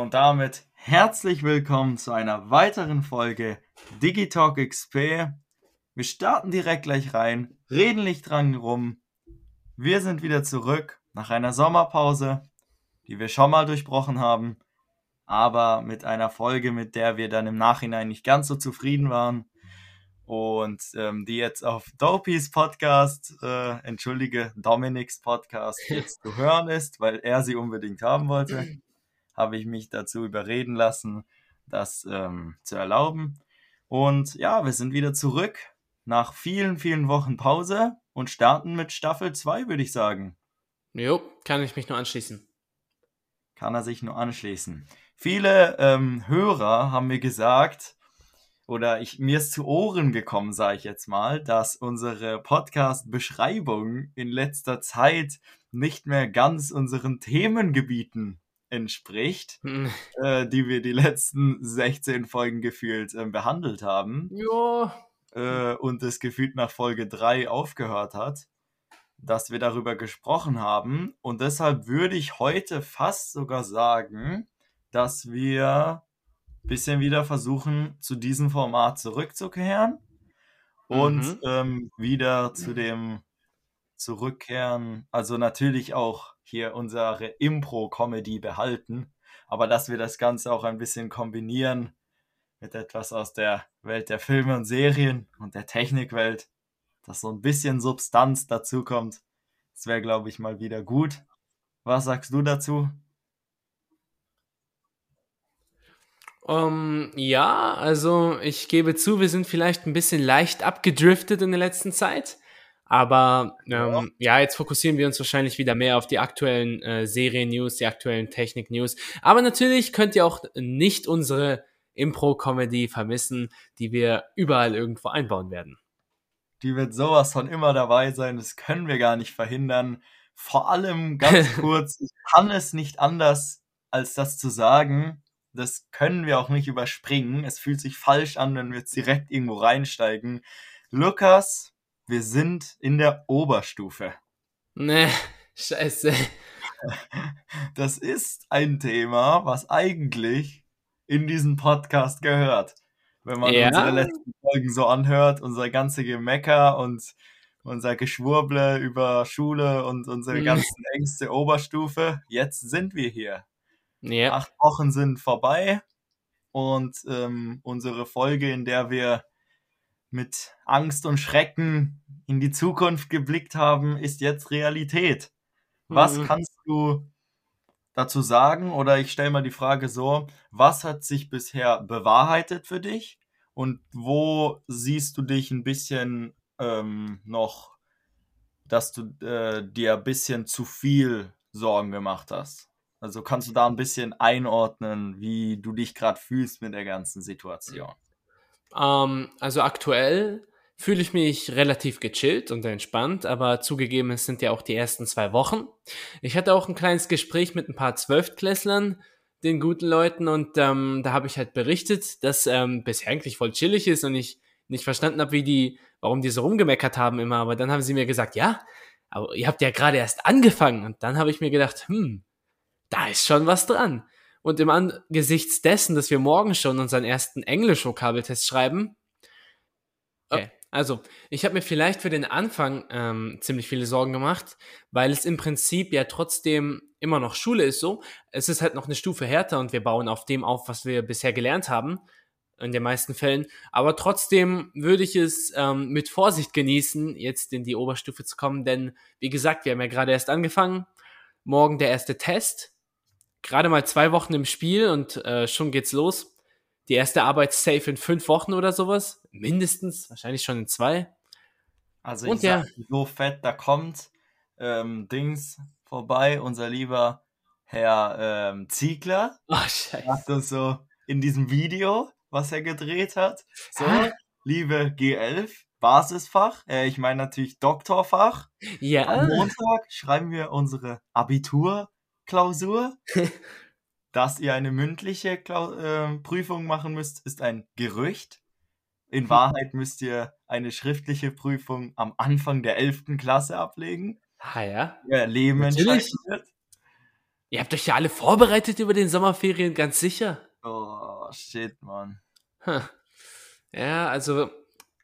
Und damit herzlich willkommen zu einer weiteren Folge Digitalk XP. Wir starten direkt gleich rein, reden nicht dran rum. Wir sind wieder zurück nach einer Sommerpause, die wir schon mal durchbrochen haben, aber mit einer Folge, mit der wir dann im Nachhinein nicht ganz so zufrieden waren und ähm, die jetzt auf Dopies Podcast, äh, entschuldige, Dominics Podcast jetzt zu hören ist, weil er sie unbedingt haben wollte, habe ich mich dazu überreden lassen, das ähm, zu erlauben. Und ja, wir sind wieder zurück nach vielen, vielen Wochen Pause und starten mit Staffel 2, würde ich sagen. Jo, kann ich mich nur anschließen. Kann er sich nur anschließen. Viele ähm, Hörer haben mir gesagt, oder ich, mir ist zu Ohren gekommen, sage ich jetzt mal, dass unsere Podcast-Beschreibung in letzter Zeit nicht mehr ganz unseren Themengebieten entspricht, hm. äh, die wir die letzten 16 Folgen gefühlt äh, behandelt haben. Ja. Äh, und es gefühlt nach Folge 3 aufgehört hat, dass wir darüber gesprochen haben. Und deshalb würde ich heute fast sogar sagen, dass wir bisschen wieder versuchen, zu diesem Format zurückzukehren und mhm. ähm, wieder zu dem zurückkehren. Also natürlich auch hier unsere Impro-Comedy behalten, aber dass wir das Ganze auch ein bisschen kombinieren mit etwas aus der Welt der Filme und Serien und der Technikwelt, dass so ein bisschen Substanz dazukommt. Das wäre, glaube ich, mal wieder gut. Was sagst du dazu? Um, ähm, ja, also ich gebe zu, wir sind vielleicht ein bisschen leicht abgedriftet in der letzten Zeit. Aber ähm, ja. ja. jetzt fokussieren wir uns wahrscheinlich wieder mehr auf die aktuellen äh, Serien-News, die aktuellen Technik-News. Aber natürlich könnt ihr auch nicht unsere Impro-Comedy vermissen, die wir überall irgendwo einbauen werden. Die wird sowas von immer dabei sein, das können wir gar nicht verhindern. Vor allem ganz kurz, ich kann es nicht anders, als das zu sagen das können wir auch nicht überspringen. Es fühlt sich falsch an, wenn wir jetzt direkt irgendwo reinsteigen. Lukas, wir sind in der Oberstufe. Nee, scheiße. Das ist ein Thema, was eigentlich in diesen Podcast gehört. Wenn man ja. unsere letzten Folgen so anhört, unser ganze Gemecker und unser Geschwurble über Schule und unsere hm. ganzen Ängste Oberstufe. Jetzt sind wir hier. Ja. Acht Wochen sind vorbei und ähm, unsere Folge, in der wir mit Angst und Schrecken in die Zukunft geblickt haben, ist jetzt Realität. Was mhm. kannst du dazu sagen? Oder ich stelle mal die Frage so, was hat sich bisher bewahrheitet für dich? Und wo siehst du dich ein bisschen ähm, noch, dass du äh, dir ein bisschen zu viel Sorgen gemacht hast? Also kannst du da ein bisschen einordnen, wie du dich gerade fühlst mit der ganzen Situation? Ähm, also aktuell fühle ich mich relativ gechillt und entspannt, aber zugegeben, es sind ja auch die ersten zwei Wochen. Ich hatte auch ein kleines Gespräch mit ein paar Zwölftklässlern, den guten Leuten, und ähm, da habe ich halt berichtet, dass ähm, bisher eigentlich voll chillig ist und ich nicht verstanden habe, wie die, warum die so rumgemeckert haben immer, aber dann haben sie mir gesagt, ja, aber ihr habt ja gerade erst angefangen und dann habe ich mir gedacht, hm, da ist schon was dran. Und im Angesichts dessen, dass wir morgen schon unseren ersten Englisch-Vokabeltest schreiben, okay, also ich habe mir vielleicht für den Anfang ähm, ziemlich viele Sorgen gemacht, weil es im Prinzip ja trotzdem immer noch Schule ist so. Es ist halt noch eine Stufe härter und wir bauen auf dem auf, was wir bisher gelernt haben, in den meisten Fällen. Aber trotzdem würde ich es ähm, mit Vorsicht genießen, jetzt in die Oberstufe zu kommen, denn wie gesagt, wir haben ja gerade erst angefangen. Morgen der erste Test gerade mal zwei Wochen im Spiel und äh, schon geht's los. Die erste Arbeit safe in fünf Wochen oder sowas. Mindestens, wahrscheinlich schon in zwei. Also und ich ja. sag, so fett, da kommt ähm, Dings vorbei, unser lieber Herr ähm, Ziegler. Oh, scheiße. Hat uns so in diesem Video, was er gedreht hat. So, liebe G11, Basisfach, äh, ich meine natürlich Doktorfach. Ja. Am Montag schreiben wir unsere Abitur Klausur. Dass ihr eine mündliche Klau äh, Prüfung machen müsst, ist ein Gerücht. In Wahrheit müsst ihr eine schriftliche Prüfung am Anfang der 11. Klasse ablegen. Ah ja. Ihr Leben entscheidet. Ihr habt euch ja alle vorbereitet über den Sommerferien, ganz sicher. Oh, shit, Mann. Hm. Ja, also,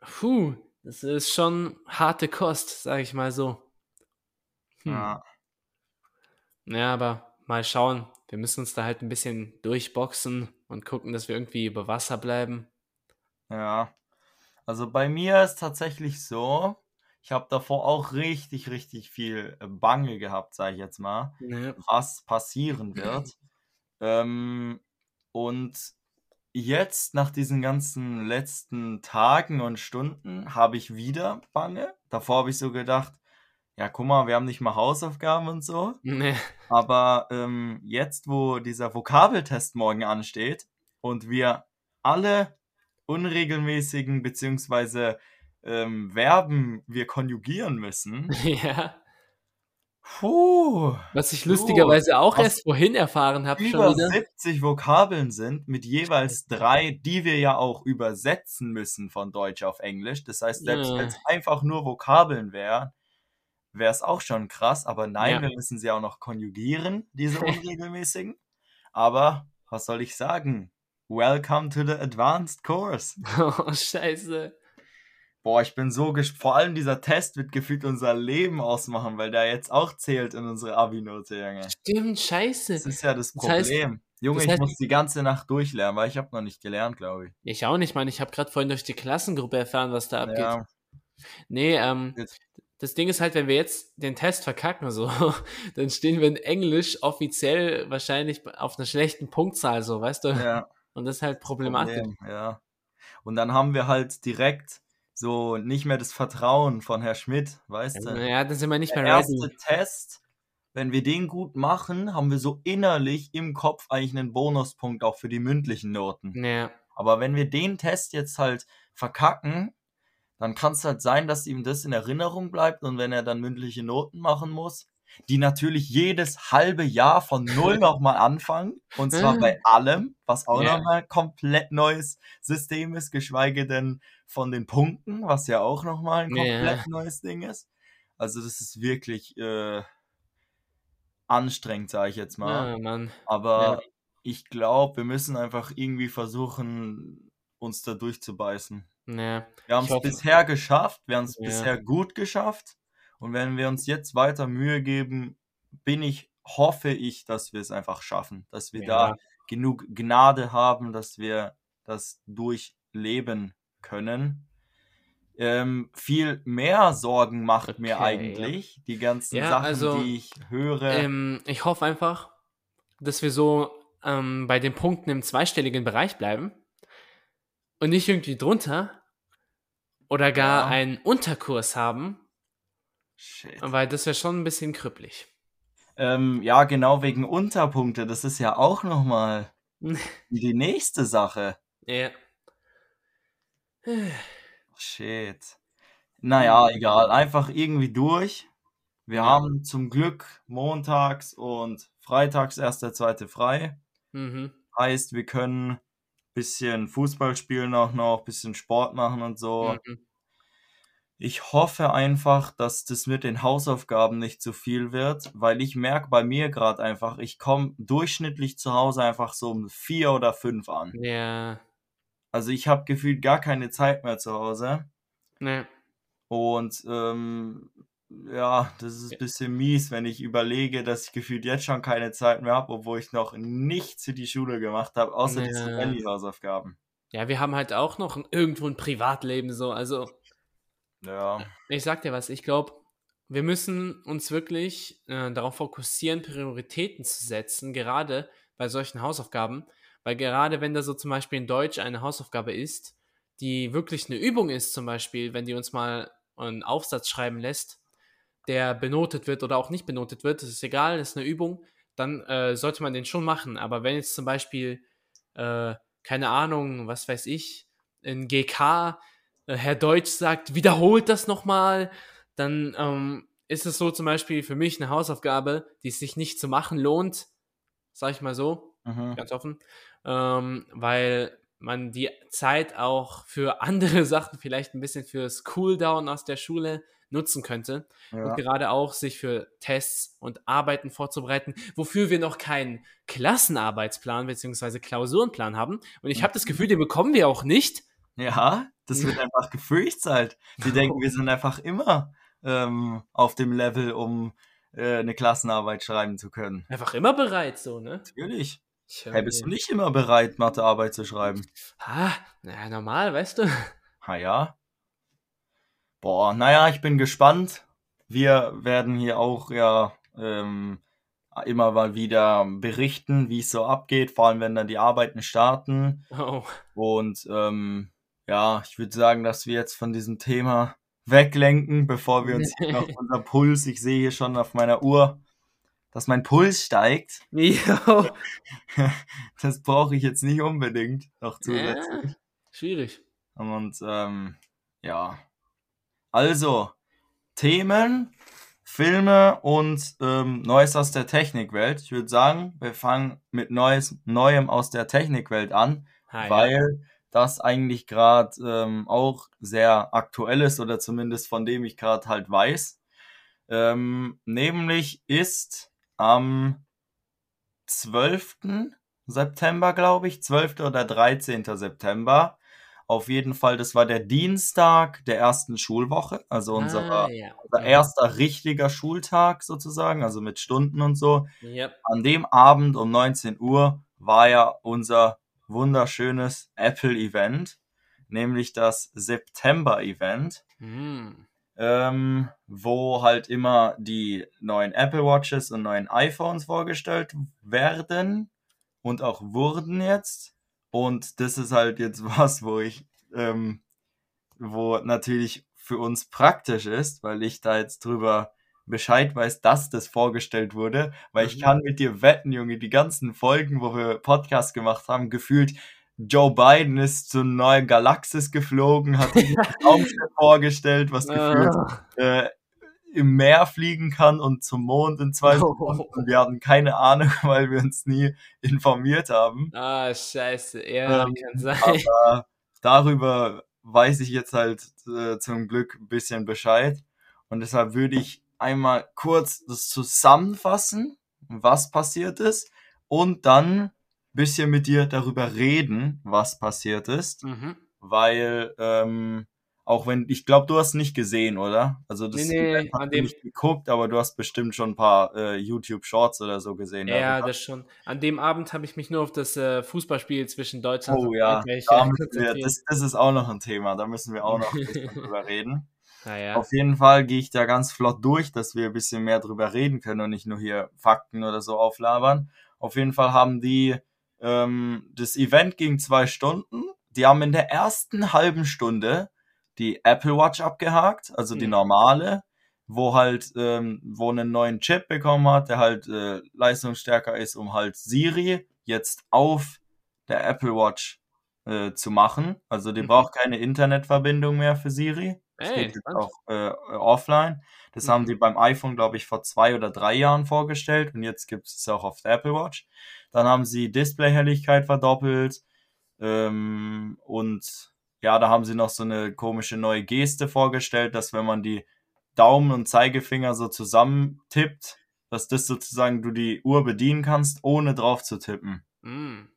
puh, das ist schon harte Kost, sag ich mal so. Hm. Ja. Ja, aber mal schauen. Wir müssen uns da halt ein bisschen durchboxen und gucken, dass wir irgendwie über Wasser bleiben. Ja. Also bei mir ist tatsächlich so, ich habe davor auch richtig, richtig viel äh, Bange gehabt, sage ich jetzt mal, Ja. was passieren wird. ähm, und jetzt, nach diesen ganzen letzten Tagen und Stunden, habe ich wieder Bange. Davor habe ich so gedacht, ja, guck mal, wir haben nicht mal Hausaufgaben und so. Nee. Aber ähm, jetzt, wo dieser Vokabeltest morgen ansteht und wir alle unregelmäßigen beziehungsweise ähm, Verben wir konjugieren müssen, Ja. puh, Was ich lustigerweise auch was erst vorhin erfahren habe, schon über wieder. 70 Vokabeln sind mit jeweils drei, die wir ja auch übersetzen müssen von Deutsch auf Englisch. Das heißt, selbst wenn Ja. es einfach nur Vokabeln wären, wäre es auch schon krass. Aber nein, Ja. wir müssen sie auch noch konjugieren, diese unregelmäßigen. Aber was soll ich sagen? Welcome to the advanced course. Oh, scheiße. Boah, ich bin so gespannt. Vor allem dieser Test wird gefühlt unser Leben ausmachen, weil der jetzt auch zählt in unsere Abi-Note, Junge. Stimmt, scheiße. Das ist ja das Das heißt- Problem. Junge, das ich heißt- muss die ganze Nacht durchlernen, weil ich habe noch nicht gelernt, glaube ich. Ich auch nicht, Mann. Ich habe gerade vorhin durch die Klassengruppe erfahren, was da abgeht. Ja, Nee, ähm, Jetzt- das Ding ist halt, wenn wir jetzt den Test verkacken, so, dann stehen wir in Englisch offiziell wahrscheinlich auf einer schlechten Punktzahl, so, weißt du? ja, Und das ist halt problematisch. Problem, ja. Und dann haben wir halt direkt so nicht mehr das Vertrauen von Herr Schmidt, weißt du? Ja, dann sind wir nicht Der mehr erste ready. Test, wenn wir den gut machen, haben wir so innerlich im Kopf eigentlich einen Bonuspunkt auch für die mündlichen Noten. Ja, Aber wenn wir den Test jetzt halt verkacken, dann kann es halt sein, dass ihm das in Erinnerung bleibt und wenn er dann mündliche Noten machen muss, die natürlich jedes halbe Jahr von null nochmal anfangen und zwar bei allem, was auch Ja. nochmal komplett neues System ist, geschweige denn von den Punkten, was ja auch nochmal ein komplett neues Ding ist. Also das ist wirklich äh, anstrengend, sage ich jetzt mal. ja. Aber Ja. ich glaube, wir müssen einfach irgendwie versuchen, uns da durchzubeißen. Ja, Wir haben es bisher geschafft, wir haben es Ja. bisher gut geschafft. Und wenn wir uns jetzt weiter Mühe geben, bin ich, hoffe ich, dass wir es einfach schaffen. Dass wir Ja. da genug Gnade haben, dass wir das durchleben können. Ähm, viel mehr Sorgen macht mir Okay, ja. eigentlich die ganzen Ja, Sachen, also, die ich höre. Ähm, ich hoffe einfach, dass wir so ähm, bei den Punkten im zweistelligen Bereich bleiben und nicht irgendwie drunter oder gar Ja. einen Unterkurs haben, Shit. weil das wäre schon ein bisschen krüppelig. Ähm, ja, genau wegen Unterpunkte. Das ist ja auch nochmal die nächste Sache. Ja. Shit. Naja, egal. Einfach irgendwie durch. Wir Ja. haben zum Glück montags und freitags erst der zweite frei. Mhm. Heißt, wir können bisschen Fußball spielen auch noch, bisschen Sport machen und so. Mhm. Ich hoffe einfach, dass das mit den Hausaufgaben nicht zu viel wird, weil ich merke bei mir gerade einfach, ich komme durchschnittlich zu Hause einfach so um vier oder fünf an. Ja. Also ich habe gefühlt gar keine Zeit mehr zu Hause. Ne. Und ähm, ja, das ist ein bisschen mies, wenn ich überlege, dass ich gefühlt jetzt schon keine Zeit mehr habe, obwohl ich noch nichts für die Schule gemacht habe, außer Ja. diese Rallye-Hausaufgaben. Ja, wir haben halt auch noch ein- irgendwo ein Privatleben so. Also, Ja, ich sag dir was, ich glaube, wir müssen uns wirklich äh, darauf fokussieren, Prioritäten zu setzen, gerade bei solchen Hausaufgaben. Weil gerade wenn da so zum Beispiel in Deutsch eine Hausaufgabe ist, die wirklich eine Übung ist, zum Beispiel, wenn die uns mal einen Aufsatz schreiben lässt, der benotet wird oder auch nicht benotet wird, das ist egal, das ist eine Übung, dann äh, sollte man den schon machen. Aber wenn jetzt zum Beispiel, äh, keine Ahnung, was weiß ich, in GK äh, Herr Deutsch sagt, wiederholt das nochmal, dann ähm, ist es so zum Beispiel für mich eine Hausaufgabe, die es sich nicht zu machen lohnt, sag ich mal so, mhm. ganz offen, ähm, weil man die Zeit auch für andere Sachen, vielleicht ein bisschen fürs Cooldown aus der Schule nutzen könnte. Ja. Und gerade auch sich für Tests und Arbeiten vorzubereiten, wofür wir noch keinen Klassenarbeitsplan bzw. Klausurenplan haben. Und ich habe das Gefühl, den bekommen wir auch nicht. Ja, das wird einfach gefreestylt. Die denken, wir sind einfach immer ähm, auf dem Level, um äh, eine Klassenarbeit schreiben zu können. Einfach immer bereit, so, ne? Natürlich. Hey, bist du nicht immer bereit, Mathearbeit zu schreiben? Ah, naja, normal, weißt du? Ha ja. Boah, naja, ich bin gespannt. Wir werden hier auch ja ähm, immer mal wieder berichten, wie es so abgeht, vor allem wenn dann die Arbeiten starten. Oh. Und ähm, ja, ich würde sagen, dass wir jetzt von diesem Thema weglenken, bevor wir uns hier noch unser Puls, ich sehe hier schon auf meiner Uhr, dass mein Puls steigt. Jo. Das brauche ich jetzt nicht unbedingt noch zusätzlich. Ja, schwierig. Und ähm, ja. Also, Themen, Filme und ähm, Neues aus der Technikwelt. Ich würde sagen, wir fangen mit Neues, Neuem aus der Technikwelt an, Ah, ja. weil das eigentlich gerade ähm, auch sehr aktuell ist oder zumindest von dem ich gerade halt weiß. Ähm, nämlich ist am 12. September, glaube ich, 12. oder 13. September. Auf jeden Fall, das war der Dienstag der ersten Schulwoche, also unserer, ah, ja. unser erster richtiger Schultag sozusagen, also mit Stunden und so. Yep. An dem Abend um 19 Uhr war ja unser wunderschönes Apple-Event, nämlich das September-Event Hm. ähm, wo halt immer die neuen Apple Watches und neuen iPhones vorgestellt werden und auch wurden jetzt. Und das ist halt jetzt was, wo ich, ähm, wo natürlich für uns praktisch ist, weil ich da jetzt drüber Bescheid weiß, dass das vorgestellt wurde, weil ich Mhm. kann mit dir wetten, Junge, die ganzen Folgen, wo wir Podcast gemacht haben, gefühlt Joe Biden ist zur neuen Galaxis geflogen, hat sich Raumschiff vorgestellt, was gefühlt Ah. äh, im Meer fliegen kann und zum Mond in zwei Sekunden. Und wir hatten keine Ahnung, weil wir uns nie informiert haben. Ah, scheiße. Ja, Ähm, kann sein. Aber darüber weiß ich jetzt halt äh, zum Glück ein bisschen Bescheid. Und deshalb würde ich einmal kurz das zusammenfassen, was passiert ist, und dann ein bisschen mit dir darüber reden, was passiert ist. Mhm. Weil, ähm, auch wenn, ich glaube, du hast nicht gesehen, oder? Also das Nee, nee, an dem- nicht geguckt, aber du hast bestimmt schon ein paar äh, YouTube-Shorts oder so gesehen. Ja, darüber. das schon. An dem Abend habe ich mich nur auf das äh, Fußballspiel zwischen Deutschland Oh und ja, da äh, wir, das, das ist auch noch ein Thema, da müssen wir auch noch ein bisschen drüber reden. Naja. Auf jeden Fall gehe ich da ganz flott durch, dass wir ein bisschen mehr drüber reden können und nicht nur hier Fakten oder so auflabern. Auf jeden Fall haben die, ähm, das Event ging zwei Stunden. Die haben in der ersten halben Stunde die Apple Watch abgehakt, also die Mhm. normale, wo halt, ähm, wo einen neuen Chip bekommen hat, der halt äh, leistungsstärker ist, um halt Siri jetzt auf der Apple Watch äh, zu machen. Also die Mhm. braucht keine Internetverbindung mehr für Siri. Das Ey, geht auch äh, äh, offline. Das Mhm. haben die beim iPhone, glaube ich, vor zwei oder drei Jahren vorgestellt und jetzt gibt es es auch auf der Apple Watch. Dann haben sie Displayhelligkeit verdoppelt ähm, und ja, da haben sie noch so eine komische neue Geste vorgestellt, dass wenn man die Daumen und Zeigefinger so zusammen tippt, dass das sozusagen du die Uhr bedienen kannst, ohne drauf zu tippen. Mm.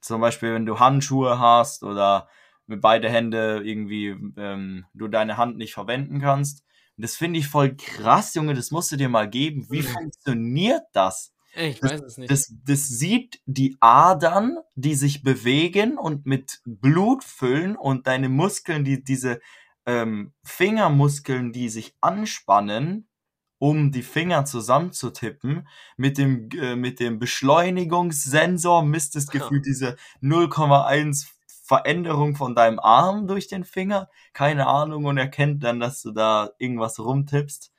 Zum Beispiel, wenn du Handschuhe hast oder mit beide Hände irgendwie ähm, du deine Hand nicht verwenden kannst. Und das finde ich voll krass, Junge, das musst du dir mal geben. Wie funktioniert das? Ich weiß es nicht. Das, das sieht die Adern, die sich bewegen und mit Blut füllen und deine Muskeln, die diese ähm, Fingermuskeln, die sich anspannen, um die Finger zusammenzutippen, mit dem, äh, mit dem Beschleunigungssensor misst es gefühlt diese 0,1 Veränderung von deinem Arm durch den Finger, keine Ahnung, und erkennt dann, dass du da irgendwas rumtippst.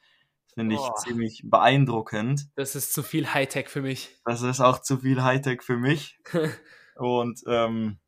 Finde ich ziemlich beeindruckend. das ist zu viel Hightech für mich. Das ist auch zu viel Hightech für mich. Und ähm,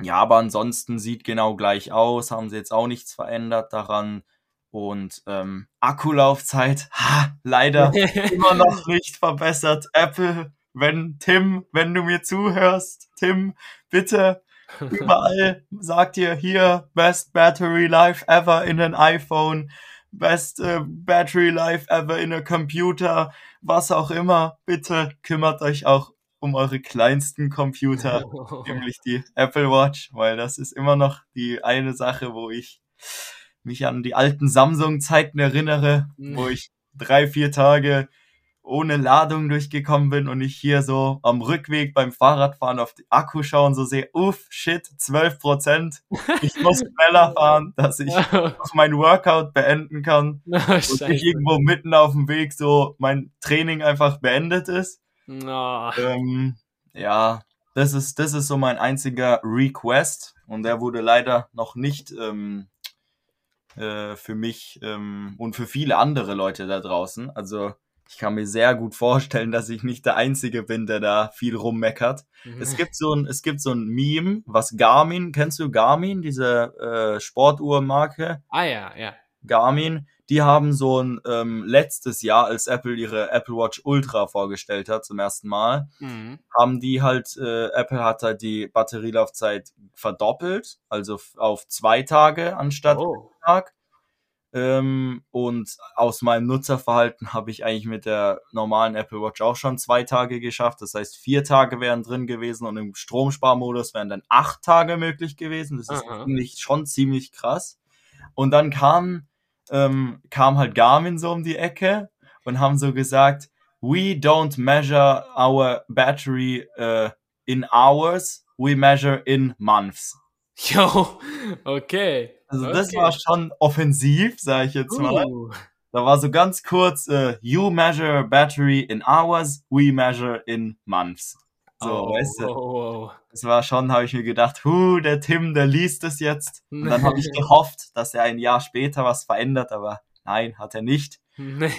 ja, aber ansonsten sieht genau gleich aus, haben sie jetzt auch nichts verändert daran. Und ähm, Akkulaufzeit, ha, leider immer noch nicht verbessert. Apple, wenn Tim, wenn du mir zuhörst, Tim, bitte überall sagt ihr hier Best Battery Life ever in ein iPhone. Best äh, battery life ever in a computer, was auch immer. Bitte kümmert euch auch um eure kleinsten Computer, nämlich die Apple Watch, weil das ist immer noch die eine Sache, wo ich mich an die alten Samsung-Zeiten erinnere, wo ich drei, vier Tage ohne Ladung durchgekommen bin und ich hier so am Rückweg beim Fahrradfahren auf die Akku schaue und so sehe, uff, shit, 12 Prozent. Ich muss schneller fahren, dass ich mein Workout beenden kann. Oh, und nicht irgendwo mitten auf dem Weg so mein Training einfach beendet ist. Oh. Ähm, ja, das ist, das ist so mein einziger Request und der wurde leider noch nicht ähm, äh, für mich ähm, und für viele andere Leute da draußen. Also ich kann mir sehr gut vorstellen, dass ich nicht der Einzige bin, der da viel rummeckert. Mhm. Es gibt so ein, es gibt so ein Meme, was Garmin, kennst du Garmin, diese äh, Sportuhrmarke? Ah ja, ja. Garmin, die haben so ein ähm, letztes Jahr, als Apple ihre Apple Watch Ultra vorgestellt hat zum ersten Mal, Mhm. haben die halt, äh, Apple hat halt die Batterielaufzeit verdoppelt, also auf zwei Tage anstatt Oh. Tag. Ähm, und aus meinem Nutzerverhalten habe ich eigentlich mit der normalen Apple Watch auch schon zwei Tage geschafft. Das heißt, vier Tage wären drin gewesen und im Stromsparmodus wären dann acht Tage möglich gewesen. Das ist Aha. eigentlich schon ziemlich krass. Und dann kam, ähm, kam halt Garmin so um die Ecke und haben so gesagt, we don't measure our battery uh, in hours, we measure in months. Jo, okay. Also das Okay. war schon offensiv, sage ich jetzt mal. Uh. Da war so ganz kurz, äh, you measure battery in hours, we measure in months. So, oh, weißt du, oh, oh. das war schon, habe ich mir gedacht, hu, der Tim, der liest es jetzt. Und dann habe ich gehofft, dass er ein Jahr später was verändert, aber nein, hat er nicht. Nee.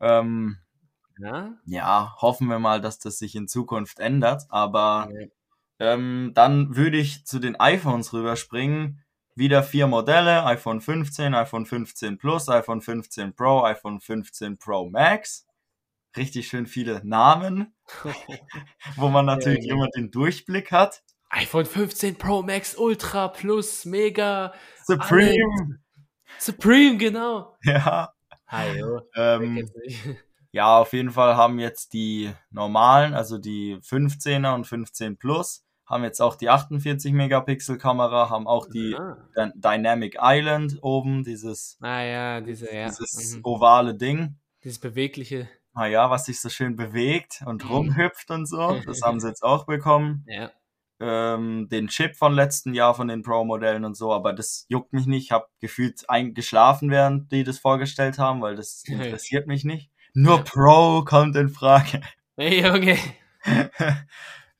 Ähm, Ja? ja, hoffen wir mal, dass das sich in Zukunft ändert. Aber Nee. ähm, dann würde ich zu den iPhones rüberspringen. Wieder vier Modelle, iPhone 15, iPhone 15 Plus, iPhone 15 Pro, iPhone 15 Pro Max. Richtig schön viele Namen, wo man natürlich Ja, immer den Durchblick hat. iPhone 15 Pro Max Ultra Plus Mega Supreme, Supreme, genau. ja. Hajo. Ähm, ja, auf jeden Fall haben jetzt die normalen, also die 15er und 15 Plus, haben jetzt auch die 48 Megapixel Kamera, haben auch die ah. Dy- Dynamic Island oben, dieses, ah ja, diese, ja. dieses mhm. ovale Ding. Dieses bewegliche. Naja, was sich so schön bewegt und Mhm. rumhüpft und so. Das haben sie jetzt auch bekommen. Ja. Ähm, den Chip von letzten Jahr von den Pro-Modellen und so, aber das juckt mich nicht. Ich habe gefühlt ein geschlafen, während die das vorgestellt haben, weil das interessiert mich nicht. Nur. Pro kommt in Frage. Hey, Junge.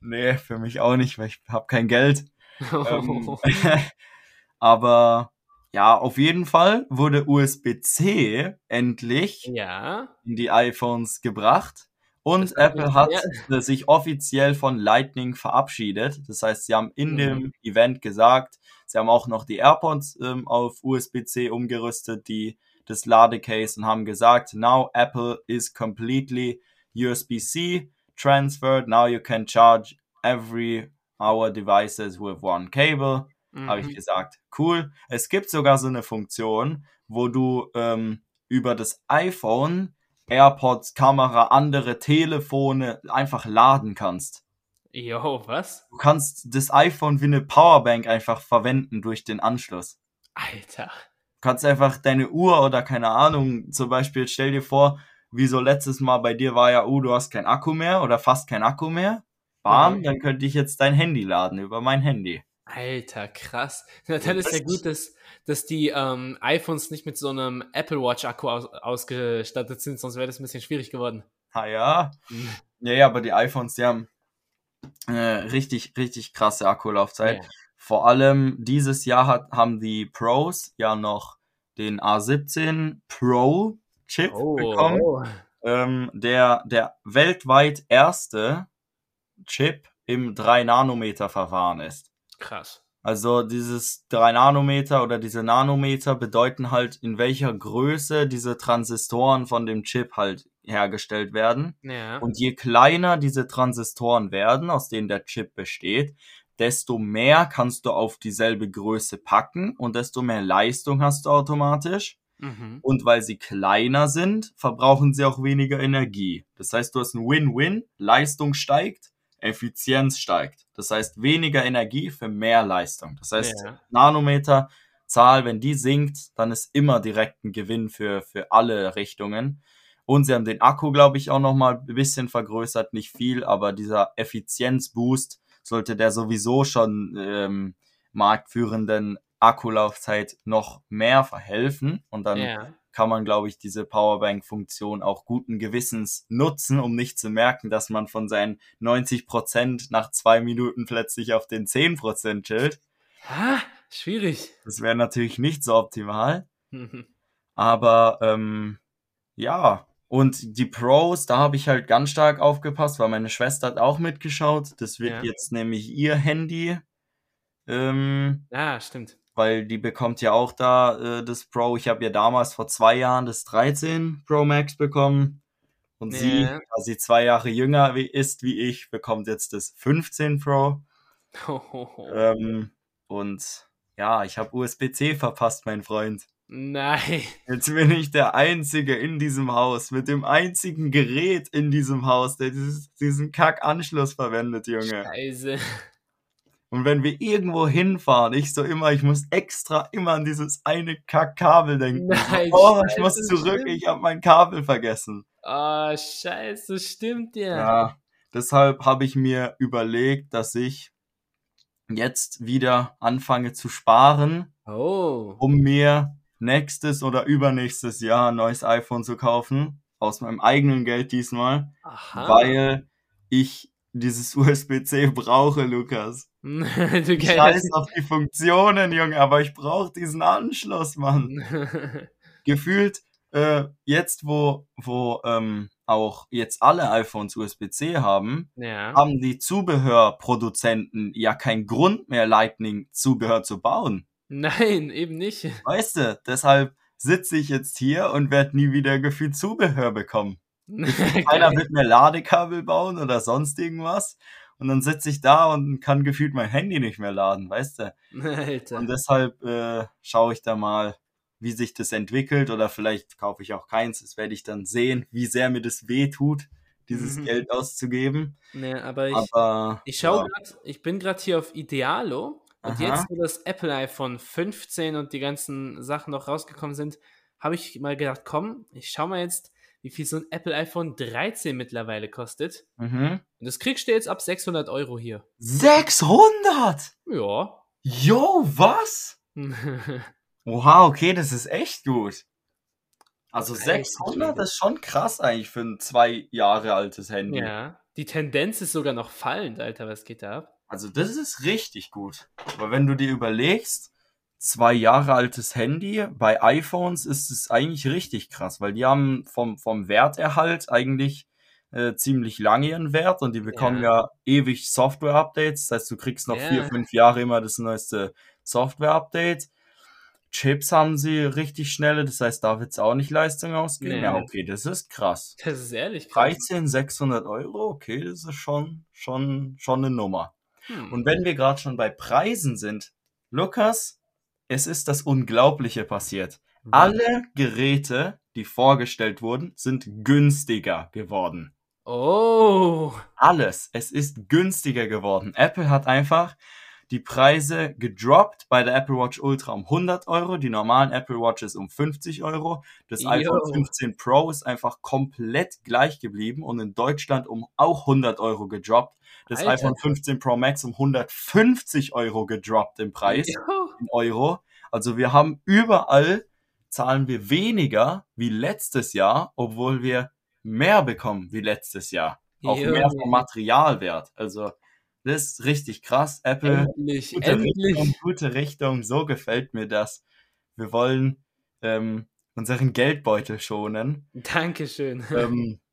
nee, für mich auch nicht, weil ich habe kein Geld. Ähm, aber ja, auf jeden Fall wurde USB-C endlich ja. in die iPhones gebracht. Und Apple hat sehr- sich offiziell von Lightning verabschiedet. Das heißt, sie haben in Mhm. dem Event gesagt, sie haben auch noch die AirPods ähm, auf USB-C umgerüstet, die das Ladecase und haben gesagt, now Apple is completely USB-C transferred. Now you can charge every our devices with one cable habe ich Mhm. gesagt, cool. Es gibt sogar so eine Funktion, wo du ähm, über das iPhone, AirPods, Kamera, andere Telefone einfach laden kannst. Jo, was? Du kannst das iPhone wie eine Powerbank einfach verwenden durch den Anschluss. Alter. Du kannst einfach deine Uhr oder keine Ahnung, zum Beispiel stell dir vor, wie so letztes Mal bei dir war ja, oh, du hast kein Akku mehr oder fast kein Akku mehr. Bam, Mhm. dann könnte ich jetzt dein Handy laden über mein Handy. Alter, krass. Na, dann ist ja gut, dass, dass die ähm, iPhones nicht mit so einem Apple Watch Akku aus, ausgestattet sind, sonst wäre das ein bisschen schwierig geworden. Ah ja, Ja, ja, aber die iPhones, die haben äh, richtig, richtig krasse Akkulaufzeit. Ja. Vor allem dieses Jahr hat, haben die Pros ja noch den A17 Pro Chip Oh, bekommen, oh. ähm, der der weltweit erste Chip im 3-Nanometer-Verfahren ist. krass. Also dieses 3 Nanometer oder diese Nanometer bedeuten halt, in welcher Größe diese Transistoren von dem Chip halt hergestellt werden. Ja. Und je kleiner diese Transistoren werden, aus denen der Chip besteht, desto mehr kannst du auf dieselbe Größe packen und desto mehr Leistung hast du automatisch. Mhm. Und weil sie kleiner sind, verbrauchen sie auch weniger Energie. Das heißt, du hast ein Win-Win, Leistung steigt, Effizienz steigt. Das heißt, weniger Energie für mehr Leistung. Das heißt, Ja. Nanometer, Zahl, wenn die sinkt, dann ist immer direkt ein Gewinn für, für alle Richtungen. Und sie haben den Akku, glaube ich, auch nochmal ein bisschen vergrößert, nicht viel, aber dieser Effizienzboost sollte der sowieso schon ähm, marktführenden Akkulaufzeit noch mehr verhelfen. Und dann Ja. kann man, glaube ich, diese Powerbank-Funktion auch guten Gewissens nutzen, um nicht zu merken, dass man von seinen 90% nach zwei Minuten plötzlich auf den 10% chillt. Ah, schwierig. Das wäre natürlich nicht so optimal. Aber ähm, ja, und die Pros, da habe ich halt ganz stark aufgepasst, weil meine Schwester hat auch mitgeschaut. Das wird Ja. jetzt nämlich ihr Handy, ähm, Ja, stimmt. Weil die bekommt ja auch da äh, das Pro. Ich habe ja damals vor zwei Jahren das 13 Pro Max bekommen. Und sie, Ja. da sie zwei Jahre jünger wie, ist wie ich, bekommt jetzt das 15 Pro. Ähm, und ja, ich habe USB-C verpasst, mein Freund. Nein. Jetzt bin ich der Einzige in diesem Haus, mit dem einzigen Gerät in diesem Haus, der dieses, diesen Kack-Anschluss verwendet, Junge. Scheiße. Und wenn wir irgendwo hinfahren, ich so immer, ich muss extra immer an dieses eine Kack-Kabel denken. Nein, oh, ich muss zurück, stimmt. ich habe mein Kabel vergessen. Oh, scheiße, stimmt ja. Ja, deshalb habe ich mir überlegt, dass ich jetzt wieder anfange zu sparen, Oh. um mir nächstes oder übernächstes Jahr ein neues iPhone zu kaufen. Aus meinem eigenen Geld diesmal. Aha. Weil ich dieses USB-C brauche, Lukas. scheiß auf die Funktionen, Junge, aber ich brauche diesen Anschluss, Mann. Gefühlt, äh, jetzt wo, wo ähm, auch jetzt alle iPhones USB-C haben, ja. haben die Zubehörproduzenten ja keinen Grund mehr, Lightning-Zubehör zu bauen. Nein, eben nicht. Weißt du, deshalb sitze ich jetzt hier und werde nie wieder gefühlt Zubehör bekommen. Keiner wird mehr Ladekabel bauen oder sonst irgendwas. Und dann sitze ich da und kann gefühlt mein Handy nicht mehr laden, weißt du? Alter. Und deshalb äh, schaue ich da mal, wie sich das entwickelt oder vielleicht kaufe ich auch keins. Das werde ich dann sehen, wie sehr mir das weh tut, dieses Mhm. Geld auszugeben. Nee, aber ich, Aber ich schau ja. grad, ich bin gerade hier auf Idealo und Aha. jetzt, wo das Apple iPhone 15 und die ganzen Sachen noch rausgekommen sind, habe ich mal gedacht, komm, ich schau mal jetzt, wie viel so ein Apple iPhone 13 mittlerweile kostet. Mhm. Und das kriegst du jetzt ab 600 Euro hier. 600! Ja. Jo, was? Oha, okay, das ist echt gut. Also Alter 600 Schwede. ist schon krass eigentlich für ein zwei Jahre altes Handy. ja. Die Tendenz ist sogar noch fallend, Alter. Was geht da ab? Also das ist richtig gut. Aber wenn du dir überlegst, zwei Jahre altes Handy, bei iPhones ist es eigentlich richtig krass, weil die haben vom, vom Werterhalt eigentlich äh, ziemlich lange ihren Wert und die bekommen ja, ewig Software-Updates. Das heißt, du kriegst noch Ja. vier, fünf Jahre immer das neueste Software-Update. Chips haben sie richtig schnelle, das heißt, da wird es auch nicht Leistung ausgehen. Nee. Ja, okay, das ist krass. Das ist ehrlich krass. 13, 600 Euro, okay, das ist schon, schon, schon eine Nummer. Hm. Und wenn wir gerade schon bei Preisen sind, Lukas, es ist das Unglaubliche passiert. Alle Geräte, die vorgestellt wurden, sind günstiger geworden. Oh. Alles. Es ist günstiger geworden. Apple hat einfach die Preise gedroppt bei der Apple Watch Ultra um 100 Euro, die normalen Apple Watches um 50 Euro. Das Jo. iPhone 15 Pro ist einfach komplett gleich geblieben und in Deutschland um auch 100 Euro gedroppt. Das Alter. iPhone 15 Pro Max um 150 Euro gedroppt im Preis Jo. in Euro. Also wir haben überall zahlen wir weniger wie letztes Jahr, obwohl wir mehr bekommen wie letztes Jahr. Auch Jo. mehr vom Materialwert. Also das ist richtig krass. Apple, Endlich, gute Richtung, endlich. gute Richtung. So gefällt mir das. Wir wollen ähm, unseren Geldbeutel schonen. Dankeschön. ähm,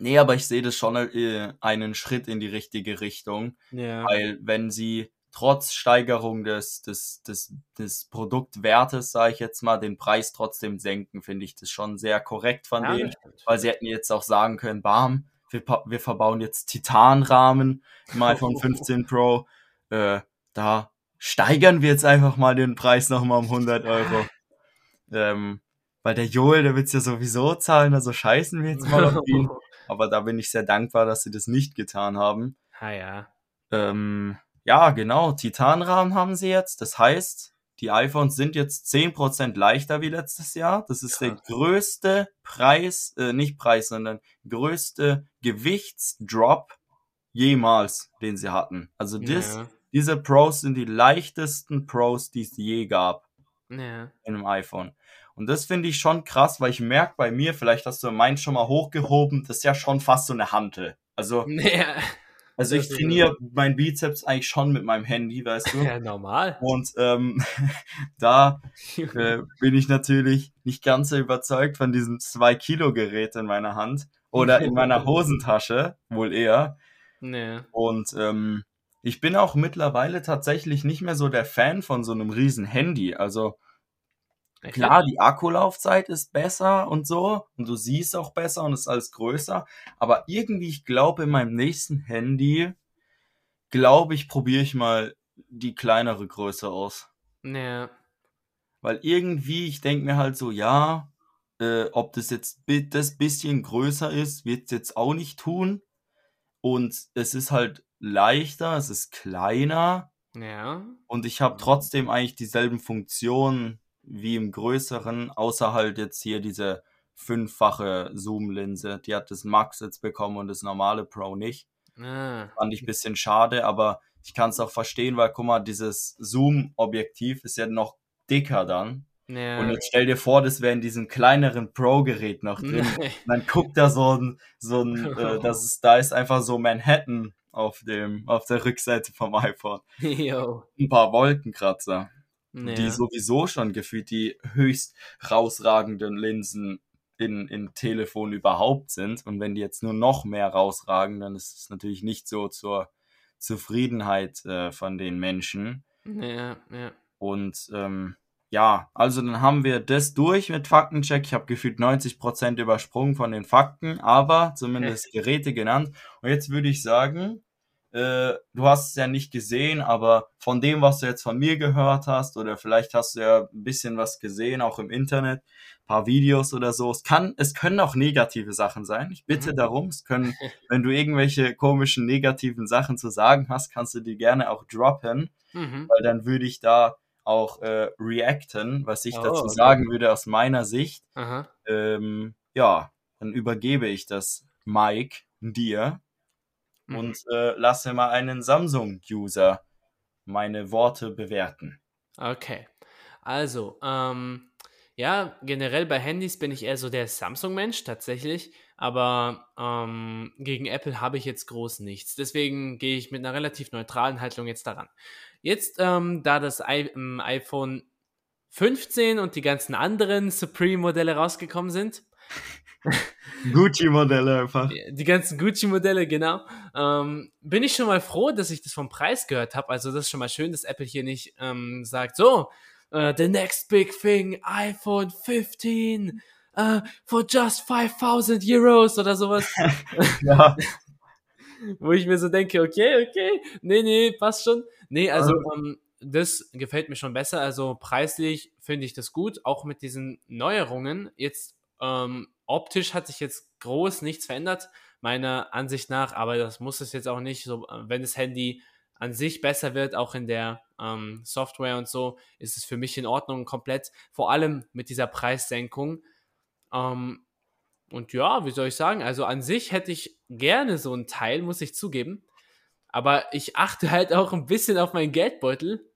nee, aber ich sehe das schon äh, einen Schritt in die richtige Richtung. ja. Weil wenn sie trotz Steigerung des, des, des, des Produktwertes, sage ich jetzt mal, den Preis trotzdem senken, finde ich das schon sehr korrekt von Ja, denen. Weil sie hätten jetzt auch sagen können, bam, wir, wir verbauen jetzt Titanrahmen im iPhone 15 Pro. Äh, da steigern wir jetzt einfach mal den Preis nochmal um 100 Euro. Ähm, weil der Joel, der wird's ja sowieso zahlen, also scheißen wir jetzt mal auf ihn. Aber da bin ich sehr dankbar, dass sie das nicht getan haben. Ah ja. Ähm, ja, genau, Titanrahmen haben sie jetzt. Das heißt, die iPhones sind jetzt 10% leichter wie letztes Jahr. Das ist der Krass. größte Preis, äh, nicht Preis, sondern größte Gewichtsdrop jemals, den sie hatten. Also das, Ja. diese Pros sind die leichtesten Pros, die es je gab Ja. in einem iPhone. Und das finde ich schon krass, weil ich merke bei mir, vielleicht hast du meinen schon mal hochgehoben, das ist ja schon fast so eine Hantel. Also, Ja. also ich trainiere meinen Bizeps eigentlich schon mit meinem Handy, weißt du? ja, normal. Und ähm, da äh, bin ich natürlich nicht ganz so überzeugt von diesem 2-Kilo-Gerät in meiner Hand oder in meiner Hosentasche, wohl eher. Nee. Und ähm, ich bin auch mittlerweile tatsächlich nicht mehr so der Fan von so einem riesen Handy. Also klar, die Akkulaufzeit ist besser und so und du siehst auch besser und ist alles größer. Aber irgendwie, ich glaube, in meinem nächsten Handy, glaube ich, probiere ich mal die kleinere Größe aus. Nee. Weil irgendwie, ich denke mir halt so, ja, äh, ob das jetzt das bisschen größer ist, wird es jetzt auch nicht tun. Und es ist halt leichter, es ist kleiner Ja. und ich habe trotzdem eigentlich dieselben Funktionen wie im größeren, außer halt jetzt hier diese fünffache Zoom-Linse. Die hat das Max jetzt bekommen und das normale Pro nicht. Ah. Fand ich ein bisschen schade, aber ich kann es auch verstehen, weil guck mal, dieses Zoom-Objektiv ist ja noch dicker dann. Ja. Und jetzt stell dir vor, das wäre in diesem kleineren Pro-Gerät noch drin. Dann guckt da so ein, so ein, äh, das ist, da ist einfach so Manhattan auf dem, auf der Rückseite vom iPhone. Jo. Ein paar Wolkenkratzer, Ja. die sowieso schon gefühlt die höchst rausragenden Linsen in, in Telefon überhaupt sind. Und wenn die jetzt nur noch mehr rausragen, dann ist es natürlich nicht so zur Zufriedenheit äh, von den Menschen. Ja, ja. Und ähm, ja, also dann haben wir das durch mit Faktencheck. Ich habe gefühlt 90% übersprungen von den Fakten, aber zumindest Geräte genannt. Und jetzt würde ich sagen, äh, du hast es ja nicht gesehen, aber von dem, was du jetzt von mir gehört hast, oder vielleicht hast du ja ein bisschen was gesehen, auch im Internet, ein paar Videos oder so. Es kann, es können auch negative Sachen sein. Ich bitte Mhm. darum, es können, wenn du irgendwelche komischen negativen Sachen zu sagen hast, kannst du die gerne auch droppen Mhm. weil dann würde ich da auch äh, reacten, was ich Oh, dazu okay. sagen würde aus meiner Sicht. Ähm, ja, dann übergebe ich das Mike dir Mhm. und äh, lasse mal einen Samsung-User meine Worte bewerten. Okay. Also, ähm, ja, generell bei Handys bin ich eher so der Samsung-Mensch tatsächlich, aber ähm, gegen Apple habe ich jetzt groß nichts. Deswegen gehe ich mit einer relativ neutralen Haltung jetzt daran. Jetzt, ähm, da das I ähm, iPhone 15 und die ganzen anderen Supreme-Modelle rausgekommen sind, Gucci-Modelle einfach. die ganzen Gucci-Modelle, genau. Ähm, bin ich schon mal froh, dass ich das vom Preis gehört habe. Also das ist schon mal schön, dass Apple hier nicht ähm, sagt, so, äh, the next big thing, iPhone 15 äh, for just 5000 Euros oder sowas. Ja, Wo ich mir so denke, okay, okay, nee, nee, passt schon. Nee, also Also- ähm, das gefällt mir schon besser. Also preislich finde ich das gut, auch mit diesen Neuerungen. Jetzt ähm, optisch hat sich jetzt groß nichts verändert, meiner Ansicht nach, aber das muss es jetzt auch nicht. So, äh, wenn das Handy an sich besser wird, auch in der ähm, Software und so, ist es für mich in Ordnung komplett. Vor allem mit dieser Preissenkung. Ähm, und ja, wie soll ich sagen? Also an sich hätte ich gerne so ein Teil, muss ich zugeben. Aber ich achte halt auch ein bisschen auf meinen Geldbeutel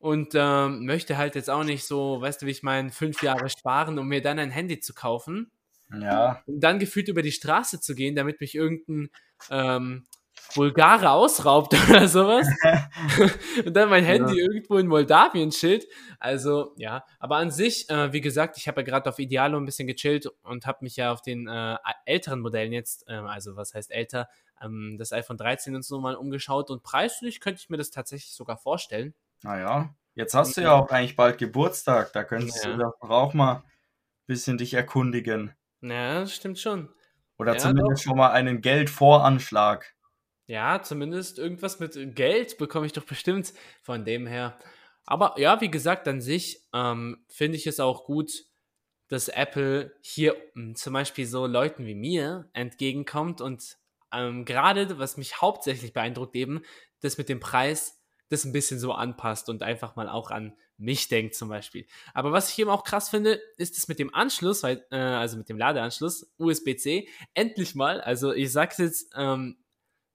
und ähm, möchte halt jetzt auch nicht so, weißt du, wie ich meine, fünf Jahre sparen, um mir dann ein Handy zu kaufen, ja, um dann gefühlt über die Straße zu gehen, damit mich irgendein ähm, Bulgare ausraubt oder sowas. und dann mein Handy irgendwo in Moldawien chillt. Also ja, aber an sich, äh, wie gesagt, ich habe ja gerade auf Idealo ein bisschen gechillt und habe mich ja auf den äh, älteren Modellen jetzt, ähm, also was heißt älter, ähm, das iPhone 13 und so mal umgeschaut und preislich könnte ich mir das tatsächlich sogar vorstellen. Naja. Jetzt hast du ja auch eigentlich bald Geburtstag, da könntest Ja. du doch auch mal ein bisschen dich erkundigen. Ja, das stimmt schon. Oder Ja, zumindest schon mal einen Geldvoranschlag. Ja, zumindest irgendwas mit Geld bekomme ich doch bestimmt von dem her. Aber ja, wie gesagt, an sich ähm, finde ich es auch gut, dass Apple hier m, zum Beispiel so Leuten wie mir entgegenkommt und ähm, gerade, was mich hauptsächlich beeindruckt, eben, das mit dem Preis das ein bisschen so anpasst und einfach mal auch an mich denkt zum Beispiel. Aber was ich eben auch krass finde, ist es mit dem Anschluss, weil, äh, also mit dem Ladeanschluss, USB-C, endlich mal, also ich sag's jetzt ähm,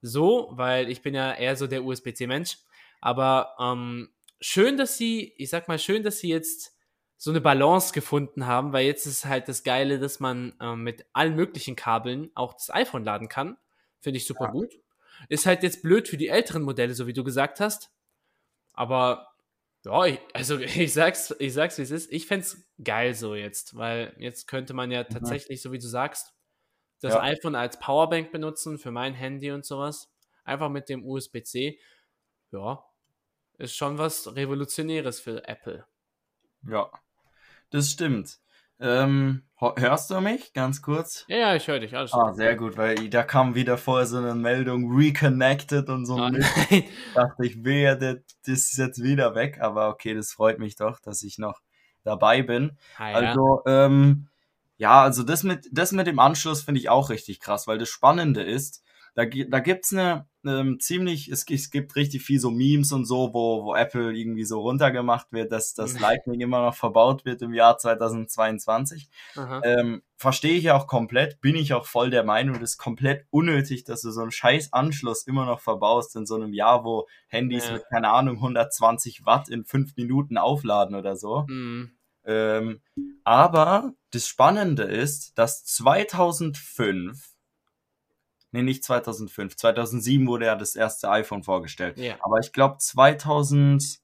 so, weil ich bin ja eher so der USB-C-Mensch, aber ähm, schön, dass sie, ich sag mal, schön, dass sie jetzt so eine Balance gefunden haben, weil jetzt ist halt das Geile, dass man ähm, mit allen möglichen Kabeln auch das iPhone laden kann. Finde ich super Ja. gut. Ist halt jetzt blöd für die älteren Modelle, so wie du gesagt hast. Aber ja, ich, also ich sag's, ich sag's, wie es ist. Ich fänd's geil so jetzt, weil jetzt könnte man ja tatsächlich, so wie du sagst, das Ja. iPhone als Powerbank benutzen für mein Handy und sowas. Einfach mit dem USB-C. Ja, ist schon was Revolutionäres für Apple. Ja, das stimmt. Ähm, hörst du mich ganz kurz? Ja, ja, ich höre dich. Alles Ah, sehr gut, weil da kam wieder vorher so eine Meldung, reconnected und so. Ah, ein Mist. nein. dachte ich, wehe, das ist jetzt wieder weg. Aber okay, das freut mich doch, dass ich noch dabei bin. Ah, ja. Also, ähm, ja, also das mit, das mit dem Anschluss finde ich auch richtig krass, weil das Spannende ist, da, da gibt's eine ähm, ziemlich, es, es gibt richtig viel so Memes und so, wo, wo Apple irgendwie so runtergemacht wird, dass das Lightning immer noch verbaut wird im Jahr 2022. Aha. Ähm, Verstehe ich ja auch komplett, bin ich auch voll der Meinung, das ist komplett unnötig, dass du so einen scheiß Anschluss immer noch verbaust in so einem Jahr, wo Handys Ja. mit, keine Ahnung, 120 Watt in fünf Minuten aufladen oder so. Hm. Ähm, aber das Spannende ist, dass 2005, nee, nicht 2005, 2007 wurde ja das erste iPhone vorgestellt. Ja. Aber ich glaube 2000,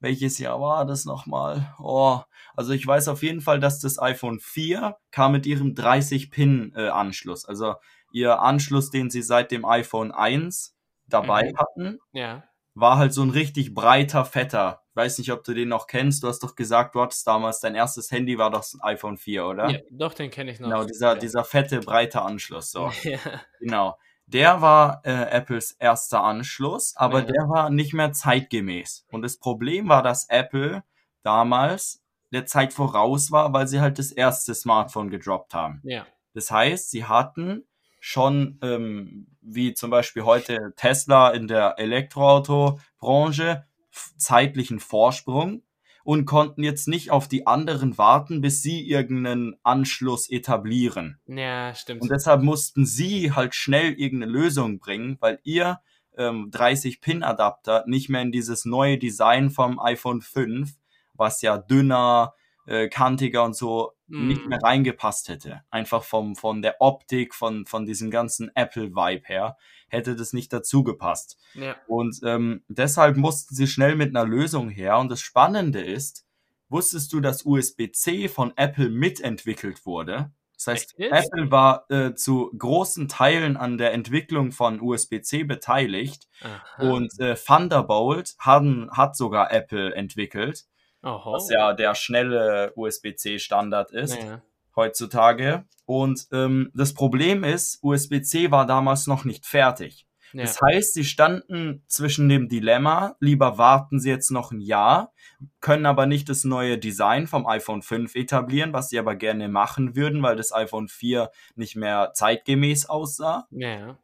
welches Jahr war das nochmal? Oh, also ich weiß auf jeden Fall, dass das iPhone 4 kam mit ihrem 30-Pin-Anschluss. also ihr Anschluss, den sie seit dem iPhone 1 dabei Mhm. hatten, Ja. war halt so ein richtig breiter, fetter. Ich weiß nicht, ob du den noch kennst. Du hast doch gesagt, du hattest damals dein erstes Handy war doch das iPhone 4, oder? ja. Doch, den kenne ich noch. Genau, dieser, ja. dieser fette, breite Anschluss. So, Ja. genau. Der war äh, Apples erster Anschluss, aber Ja. der war nicht mehr zeitgemäß. Und das Problem war, dass Apple damals der Zeit voraus war, weil sie halt das erste Smartphone gedroppt haben. ja. Das heißt, sie hatten schon, ähm, wie zum Beispiel heute Tesla in der Elektroautobranche, zeitlichen Vorsprung und konnten jetzt nicht auf die anderen warten, bis sie irgendeinen Anschluss etablieren. Ja, stimmt. Und deshalb mussten sie halt schnell irgendeine Lösung bringen, weil ihr ähm, 30-Pin-Adapter nicht mehr in dieses neue Design vom iPhone 5, was ja dünner, äh, kantiger und so Mm. nicht mehr reingepasst hätte. Einfach vom, von der Optik, von, von diesem ganzen Apple-Vibe her, hätte das nicht dazu gepasst. ja. Und ähm, deshalb mussten sie schnell mit einer Lösung her. Und das Spannende ist, wusstest du, dass USB-C von Apple mitentwickelt wurde? Das heißt, Echt? Apple war äh, zu großen Teilen an der Entwicklung von USB-C beteiligt. Aha. Und äh, Thunderbolt haben, hat sogar Apple entwickelt, Oho. was ja der schnelle USB-C-Standard ist Ja. heutzutage. Und ähm, das Problem ist, USB-C war damals noch nicht fertig. Ja. Das heißt, sie standen zwischen dem Dilemma, lieber warten sie jetzt noch ein Jahr, können aber nicht das neue Design vom iPhone 5 etablieren, was sie aber gerne machen würden, weil das iPhone 4 nicht mehr zeitgemäß aussah. ja.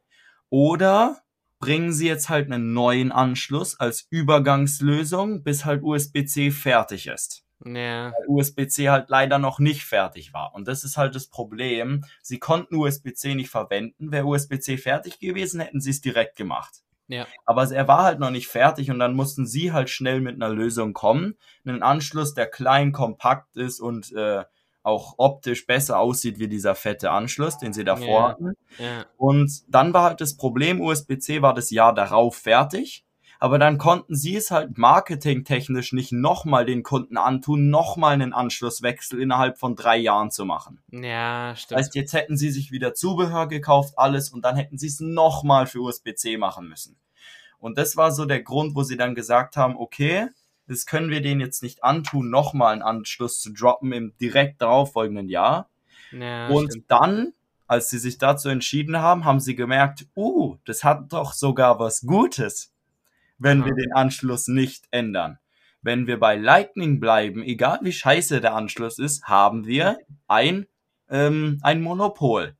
Oder bringen sie jetzt halt einen neuen Anschluss als Übergangslösung, bis halt USB-C fertig ist Ja. weil USB-C halt leider noch nicht fertig war. Und das ist halt das Problem. Sie konnten USB-C nicht verwenden. Wäre USB-C fertig gewesen, hätten sie es direkt gemacht. Ja. Aber er war halt noch nicht fertig und dann mussten sie halt schnell mit einer Lösung kommen. Einen Anschluss, der klein, kompakt ist und äh, auch optisch besser aussieht wie dieser fette Anschluss, den sie davor Ja. hatten. Ja. Und dann war halt das Problem, USB-C war das Jahr darauf fertig. Aber dann konnten sie es halt marketingtechnisch nicht nochmal den Kunden antun, nochmal einen Anschlusswechsel innerhalb von drei Jahren zu machen. Ja, Das stimmt. heißt, jetzt hätten sie sich wieder Zubehör gekauft, alles, und dann hätten sie es nochmal für USB-C machen müssen. Und das war so der Grund, wo sie dann gesagt haben, okay, das können wir denen jetzt nicht antun, nochmal einen Anschluss zu droppen im direkt darauffolgenden Jahr. ja, Und stimmt. dann, als sie sich dazu entschieden haben, haben sie gemerkt, uh, das hat doch sogar was Gutes, wenn Aha. wir den Anschluss nicht ändern. wenn wir bei Lightning bleiben, egal wie scheiße der Anschluss ist, haben wir ein, ähm, ein Monopol.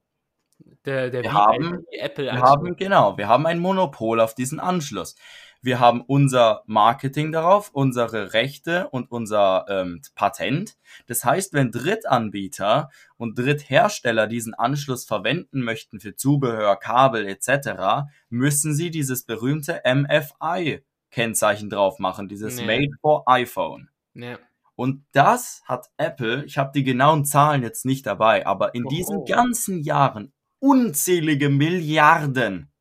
Der, der Wir haben- Apple Wir haben, genau, wir haben ein Monopol auf diesen Anschluss. Wir haben unser Marketing darauf, unsere Rechte und unser ähm, Patent. Das heißt, wenn Drittanbieter und Dritthersteller diesen Anschluss verwenden möchten für Zubehör, Kabel etc., müssen sie dieses berühmte MFI-Kennzeichen drauf machen, dieses Ja. Made for iPhone. Ja. Und das hat Apple, ich habe die genauen Zahlen jetzt nicht dabei, aber in diesen Oho. ganzen Jahren unzählige Milliarden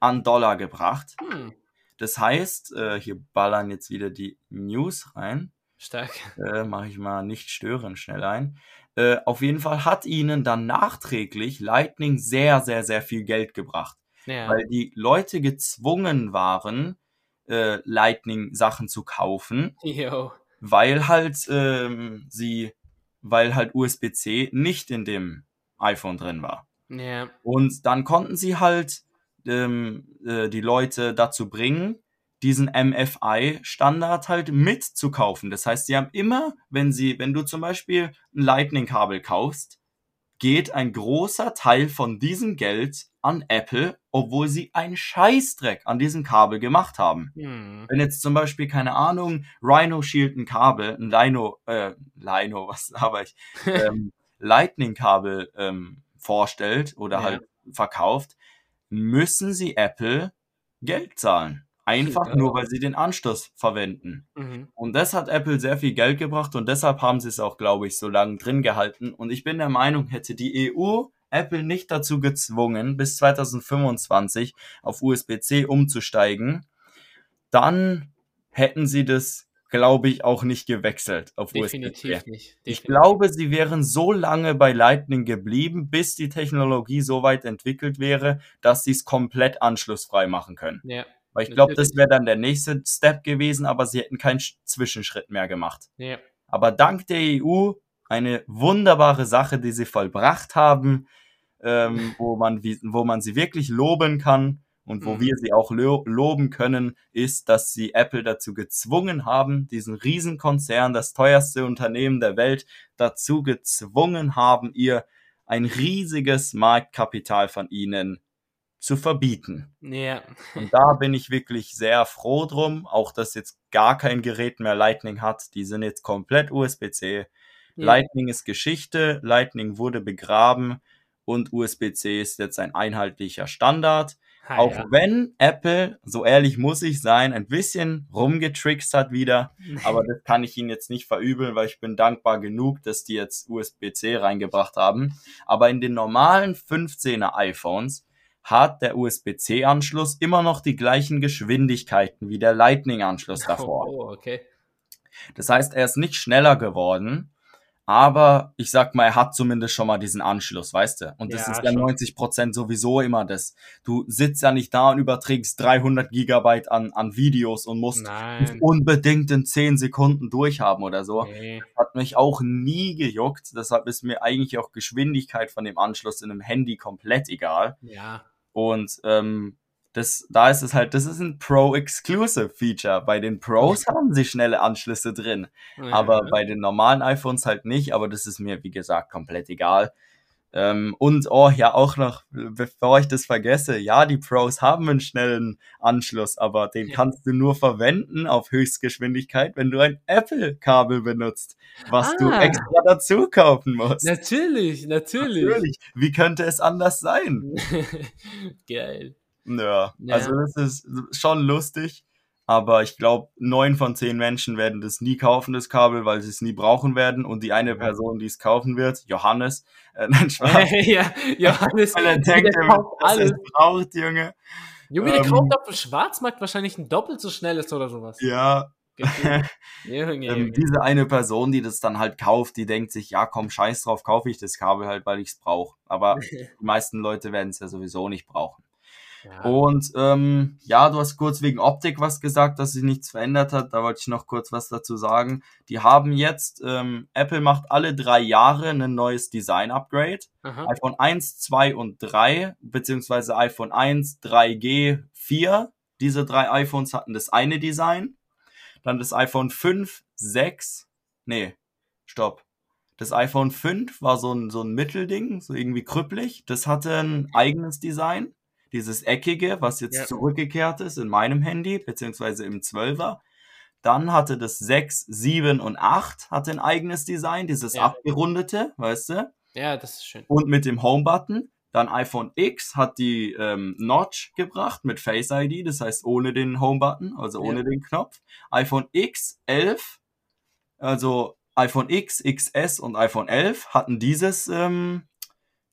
an Dollar gebracht. Hm. Das heißt, äh, hier ballern jetzt wieder die News rein. Stark. Äh, Mache ich mal nicht stören schnell ein. Äh, auf jeden Fall hat ihnen dann nachträglich Lightning sehr, sehr, sehr viel Geld gebracht Ja. weil die Leute gezwungen waren, äh, Lightning-Sachen zu kaufen, Jo. weil halt ähm, sie, weil halt USB-C nicht in dem iPhone drin war. Ja. Und dann konnten sie halt ähm, äh, die Leute dazu bringen, diesen MFI-Standard halt mitzukaufen. Das heißt, sie haben immer, wenn sie, wenn du zum Beispiel ein Lightning-Kabel kaufst, geht ein großer Teil von diesem Geld an Apple, obwohl sie einen Scheißdreck an diesem Kabel gemacht haben. Hm. Wenn jetzt zum Beispiel, keine Ahnung, Rhino Shield ein Kabel, ein Lino, äh, Lino, was aber ich, ähm, Lightning-Kabel ähm, vorstellt oder Ja. halt verkauft, müssen sie Apple Geld zahlen. Einfach Ja. nur, weil sie den Anschluss verwenden. Mhm. Und das hat Apple sehr viel Geld gebracht und deshalb haben sie es auch, glaube ich, so lange drin gehalten. Und ich bin der Meinung, hätte die EU Apple nicht dazu gezwungen, bis 2025 auf USB-C umzusteigen, dann hätten sie das, glaube ich, auch nicht gewechselt auf. Definitiv nicht. Ich Definitiv. glaube, sie wären so lange bei Lightning geblieben, bis die Technologie so weit entwickelt wäre, dass sie es komplett anschlussfrei machen können. Ja. Weil ich glaube, das wäre dann der nächste Step gewesen, aber sie hätten keinen Sch- Zwischenschritt mehr gemacht. Ja. Aber dank der EU eine wunderbare Sache, die sie vollbracht haben, ähm, wo, man, wo man sie wirklich loben kann und wo Mhm. wir sie auch lo loben können, ist, dass sie Apple dazu gezwungen haben, diesen Riesenkonzern, das teuerste Unternehmen der Welt, dazu gezwungen haben, ihr ein riesiges Marktkapital von ihnen zu verbieten. Ja. Und da bin ich wirklich sehr froh drum, auch dass jetzt gar kein Gerät mehr Lightning hat. Die sind jetzt komplett USB-C. Lightning ist Geschichte, Lightning wurde begraben und USB-C ist jetzt ein einheitlicher Standard. Ha, auch ja. wenn Apple, so ehrlich muss ich sein, ein bisschen rumgetrickst hat wieder, aber das kann ich ihnen jetzt nicht verübeln, weil ich bin dankbar genug, dass die jetzt USB-C reingebracht haben. Aber in den normalen 15er iPhones hat der USB-C-Anschluss immer noch die gleichen Geschwindigkeiten wie der Lightning-Anschluss davor. Oh, okay. Das heißt, er ist nicht schneller geworden, aber ich sag mal, er hat zumindest schon mal diesen Anschluss, weißt du? Und das Ja, ist ja schon. 90 Prozent sowieso immer das. Du sitzt ja nicht da und überträgst 300 Gigabyte an, an Videos und musst Nein. unbedingt in 10 Sekunden durchhaben oder so. Nee. Hat mich auch nie gejuckt. Deshalb ist mir eigentlich auch Geschwindigkeit von dem Anschluss in einem Handy komplett egal. Ja. Und ähm, das, da ist es halt, das ist ein Pro-Exclusive-Feature. Bei den Pros haben sie schnelle Anschlüsse drin, aber Ja. bei den normalen iPhones halt nicht. Aber das ist mir, wie gesagt, komplett egal. Ähm, und, oh, ja, auch noch, bevor ich das vergesse, ja, die Pros haben einen schnellen Anschluss, aber den Ja. kannst du nur verwenden auf Höchstgeschwindigkeit, wenn du ein Apple-Kabel benutzt, was du Ah. extra dazu kaufen musst. Natürlich, natürlich. Natürlich. Wie könnte es anders sein? Geil. Ja, Ja. also das ist schon lustig, aber ich glaube, neun von zehn Menschen werden das nie kaufen, das Kabel, weil sie es nie brauchen werden. Und die eine. Person, die es kaufen wird, Johannes, äh, nein, Spaß, ja, Johannes, weil er der denkt, er kauft alles. es braucht, Junge. Junge, der ähm, kauft auf dem Schwarzmarkt wahrscheinlich ein doppelt so schnelles oder sowas. Ja. Junge, ähm, diese eine Person, die das dann halt kauft, die denkt sich, ja komm, scheiß drauf, kaufe ich das Kabel halt, weil ich es brauche. Aber die meisten Leute werden es ja sowieso nicht brauchen. Ja. Und ähm, ja, du hast kurz wegen Optik was gesagt, dass sich nichts verändert hat. Da wollte ich noch kurz was dazu sagen. Die haben jetzt, ähm, Apple macht alle drei Jahre ein neues Design-Upgrade. IPhone 1, 2 und 3, beziehungsweise iPhone 1, 3G, 4. Diese drei iPhones hatten das eine Design. Dann das iPhone 5, 6, nee, stopp. Das iPhone 5 war so ein, so ein Mittelding, so irgendwie krüppelig. Das hatte ein eigenes Design. Dieses eckige, was jetzt Ja. zurückgekehrt ist in meinem Handy, beziehungsweise im 12er. Dann hatte das 6, 7 und 8 hatte ein eigenes Design, dieses Ja. abgerundete, weißt du? Ja, das ist schön. Und mit dem Home-Button. Dann iPhone X hat die ähm, Notch gebracht mit Face ID, das heißt ohne den Home-Button, also ohne den Knopf. iPhone X 11, also iPhone X, XS und iPhone 11 hatten dieses, ähm,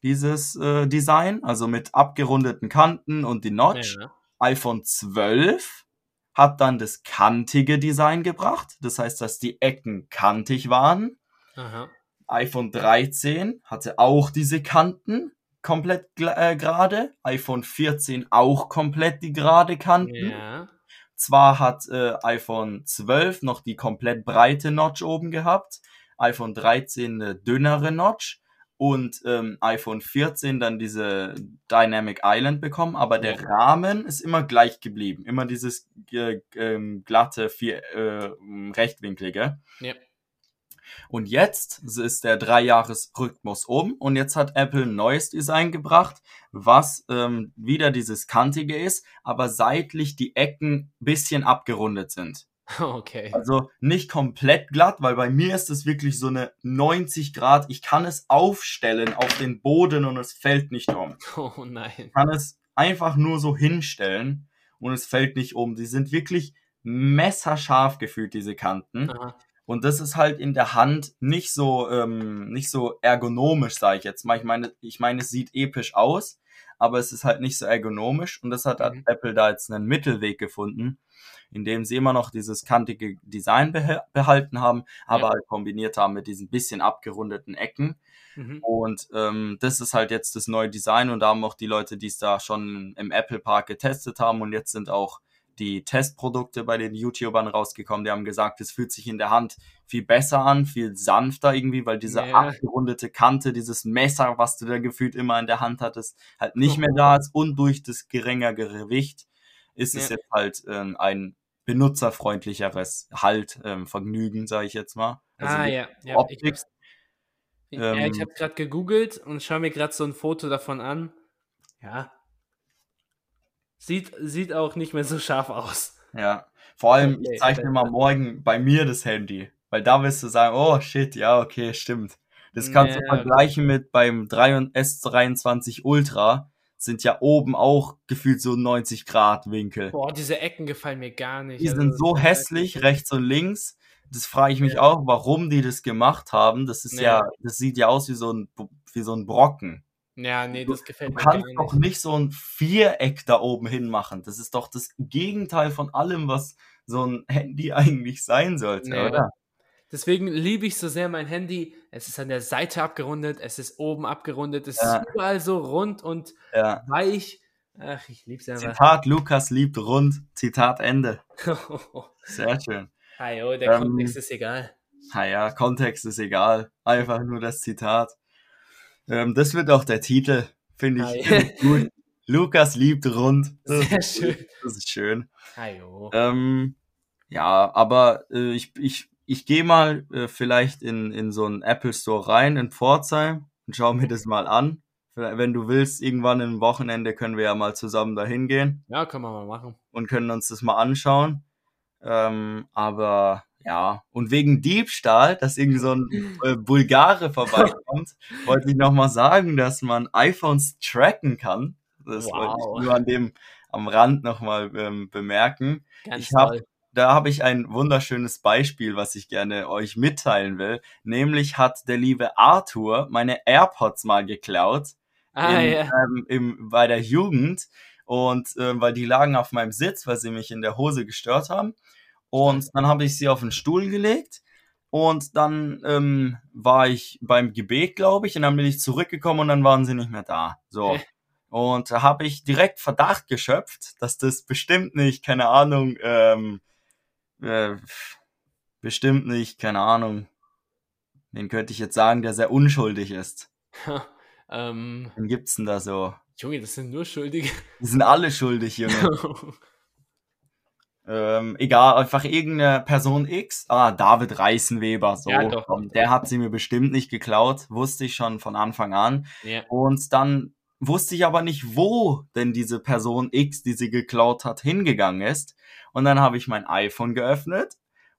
dieses äh, Design, also mit abgerundeten Kanten und die Notch. Ja. iPhone 12 hat dann das kantige Design gebracht, das heißt, dass die Ecken kantig waren Aha. iPhone 13 hatte auch diese Kanten komplett äh, gerade. iPhone 14 auch komplett die gerade Kanten. Ja. Zwar hat äh, iPhone 12 noch die komplett breite Notch oben gehabt, iPhone 13 eine dünnere Notch und ähm, iPhone 14 dann diese Dynamic Island bekommen, aber der Ja. Rahmen ist immer gleich geblieben. Immer dieses äh, ähm, glatte, vier, äh, rechtwinklige. Ja. Und jetzt ist der Dreijahresrhythmus um und jetzt hat Apple ein neues Design gebracht, was ähm, wieder dieses kantige ist, aber seitlich die Ecken bisschen abgerundet sind. Okay. Also nicht komplett glatt, weil bei mir ist es wirklich so eine 90 Grad. Ich kann es aufstellen auf den Boden und es fällt nicht um. Oh nein. Ich kann es einfach nur so hinstellen und es fällt nicht um. Die sind wirklich messerscharf gefühlt, diese Kanten. Aha. Und das ist halt in der Hand nicht so, ähm, nicht so ergonomisch, sage ich jetzt mal. Ich meine, ich meine, es sieht episch aus, aber es ist halt nicht so ergonomisch. Und das hat Mhm. Apple da jetzt einen Mittelweg gefunden, in dem sie immer noch dieses kantige Design beha behalten haben, aber Ja. halt kombiniert haben mit diesen bisschen abgerundeten Ecken. Mhm. Und ähm, das ist halt jetzt das neue Design und da haben auch die Leute, die es da schon im Apple Park getestet haben und jetzt sind auch die Testprodukte bei den YouTubern rausgekommen. Die haben gesagt, es fühlt sich in der Hand viel besser an, viel sanfter irgendwie, weil diese Ja. abgerundete Kante, dieses Messer, was du da gefühlt immer in der Hand hattest, halt nicht mehr da ist und durch das geringere Gewicht ist es Ja. jetzt halt ähm, ein benutzerfreundlicheres halt ähm, Vergnügen, sage ich jetzt mal. Also ah ja. ja ich hab's, ja, ich ähm, habe gerade gegoogelt und schaue mir gerade so ein Foto davon an. Ja. Sieht, sieht auch nicht mehr so scharf aus. Ja, vor allem, Okay, ich zeichne mal morgen bei mir das Handy, weil da wirst du sagen, oh shit, ja, okay, stimmt. Das kannst du Ja. vergleichen mit beim 3 und S23 Ultra, sind ja oben auch gefühlt so 90 Grad Winkel. Boah, diese Ecken gefallen mir gar nicht. Die Also, sind so hässlich, wirklich- rechts und links. Das frage ich mich Ja. auch, warum die das gemacht haben. Das ist ja, Ja. das sieht ja aus wie so ein, wie so ein Brocken. Ja, nee, das gefällt Du mir gar kannst nicht. doch nicht so ein Viereck da oben hin machen. Das ist doch das Gegenteil von allem, was so ein Handy eigentlich sein sollte, Nee. oder? Deswegen liebe ich so sehr mein Handy. Es ist an der Seite abgerundet, es ist oben abgerundet, es Ja. ist überall so rund und Ja. weich. Ach, ich lieb's einfach. Zitat Lukas liebt rund. Zitat Ende. Sehr schön. ah, jo, der Ähm, Kontext ist egal. Naja, Kontext ist egal. Einfach nur das Zitat. Ähm, das wird auch der Titel. Finde ich, gut. Lukas liebt rund. Das, Sehr ist, schön. das ist schön. Ähm, ja, aber äh, ich, ich, ich gehe mal äh, vielleicht in, in so einen Apple Store rein in Pforzheim und schaue mir das mal an. Wenn du willst, irgendwann im Wochenende können wir ja mal zusammen dahin gehen Ja, können wir mal machen. und können uns das mal anschauen. Ähm, aber ja, und wegen Diebstahl, dass irgend so ein äh, Bulgare vorbeikommt, wollte ich nochmal sagen, dass man iPhones tracken kann. Das wollte Wow. ich nur an dem am Rand nochmal ähm, bemerken. Ganz Ich hab-. Da habe ich ein wunderschönes Beispiel, was ich gerne euch mitteilen will. Nämlich hat der liebe Arthur meine AirPods mal geklaut Ah, in, ja. ähm, im, bei der Jugend und ähm, weil die lagen auf meinem Sitz, weil sie mich in der Hose gestört haben. Und dann habe ich sie auf den Stuhl gelegt und dann ähm, war ich beim Gebet, glaube ich, und dann bin ich zurückgekommen und dann waren sie nicht mehr da. So. Und da habe ich direkt Verdacht geschöpft, dass das bestimmt nicht, keine Ahnung, ähm, äh, bestimmt nicht, keine Ahnung, den könnte ich jetzt sagen, der sehr unschuldig ist. ähm, Wen gibt's denn da so? Junge, das sind nur Schuldige. Die sind alle schuldig, Junge. ähm, egal, einfach irgendeine Person X. Ah, David Reißenweber, so. Ja, doch. komm, der hat sie mir bestimmt nicht geklaut, wusste ich schon von Anfang an. Ja. Und dann wusste ich aber nicht, wo denn diese Person X, die sie geklaut hat, hingegangen ist. Und dann habe ich mein iPhone geöffnet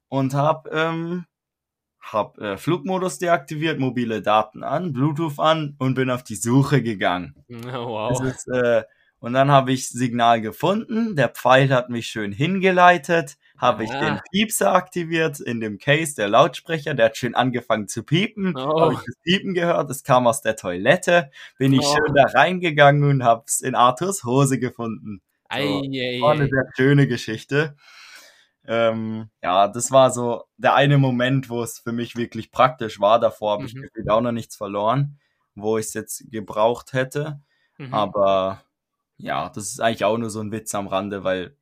und habe ähm, hab, äh, Flugmodus deaktiviert, mobile Daten an, Bluetooth an und bin auf die Suche gegangen. Oh, wow. Es ist, äh, und dann habe ich Signal gefunden, der Pfeil hat mich schön hingeleitet, habe ich Ah. den Piepser aktiviert in dem Case, der Lautsprecher, der hat schön angefangen zu piepen, Oh. habe ich das Piepen gehört, es kam aus der Toilette, bin ich Oh. schön da reingegangen und habe es in Arthurs Hose gefunden. Ei, War eine ei. sehr schöne Geschichte. Ähm, ja, das war so der eine Moment, wo es für mich wirklich praktisch war. Davor habe ich Mhm. gefühlt auch noch nichts verloren, wo ich es jetzt gebraucht hätte. Mhm. Aber ja, das ist eigentlich auch nur so ein Witz am Rande, weil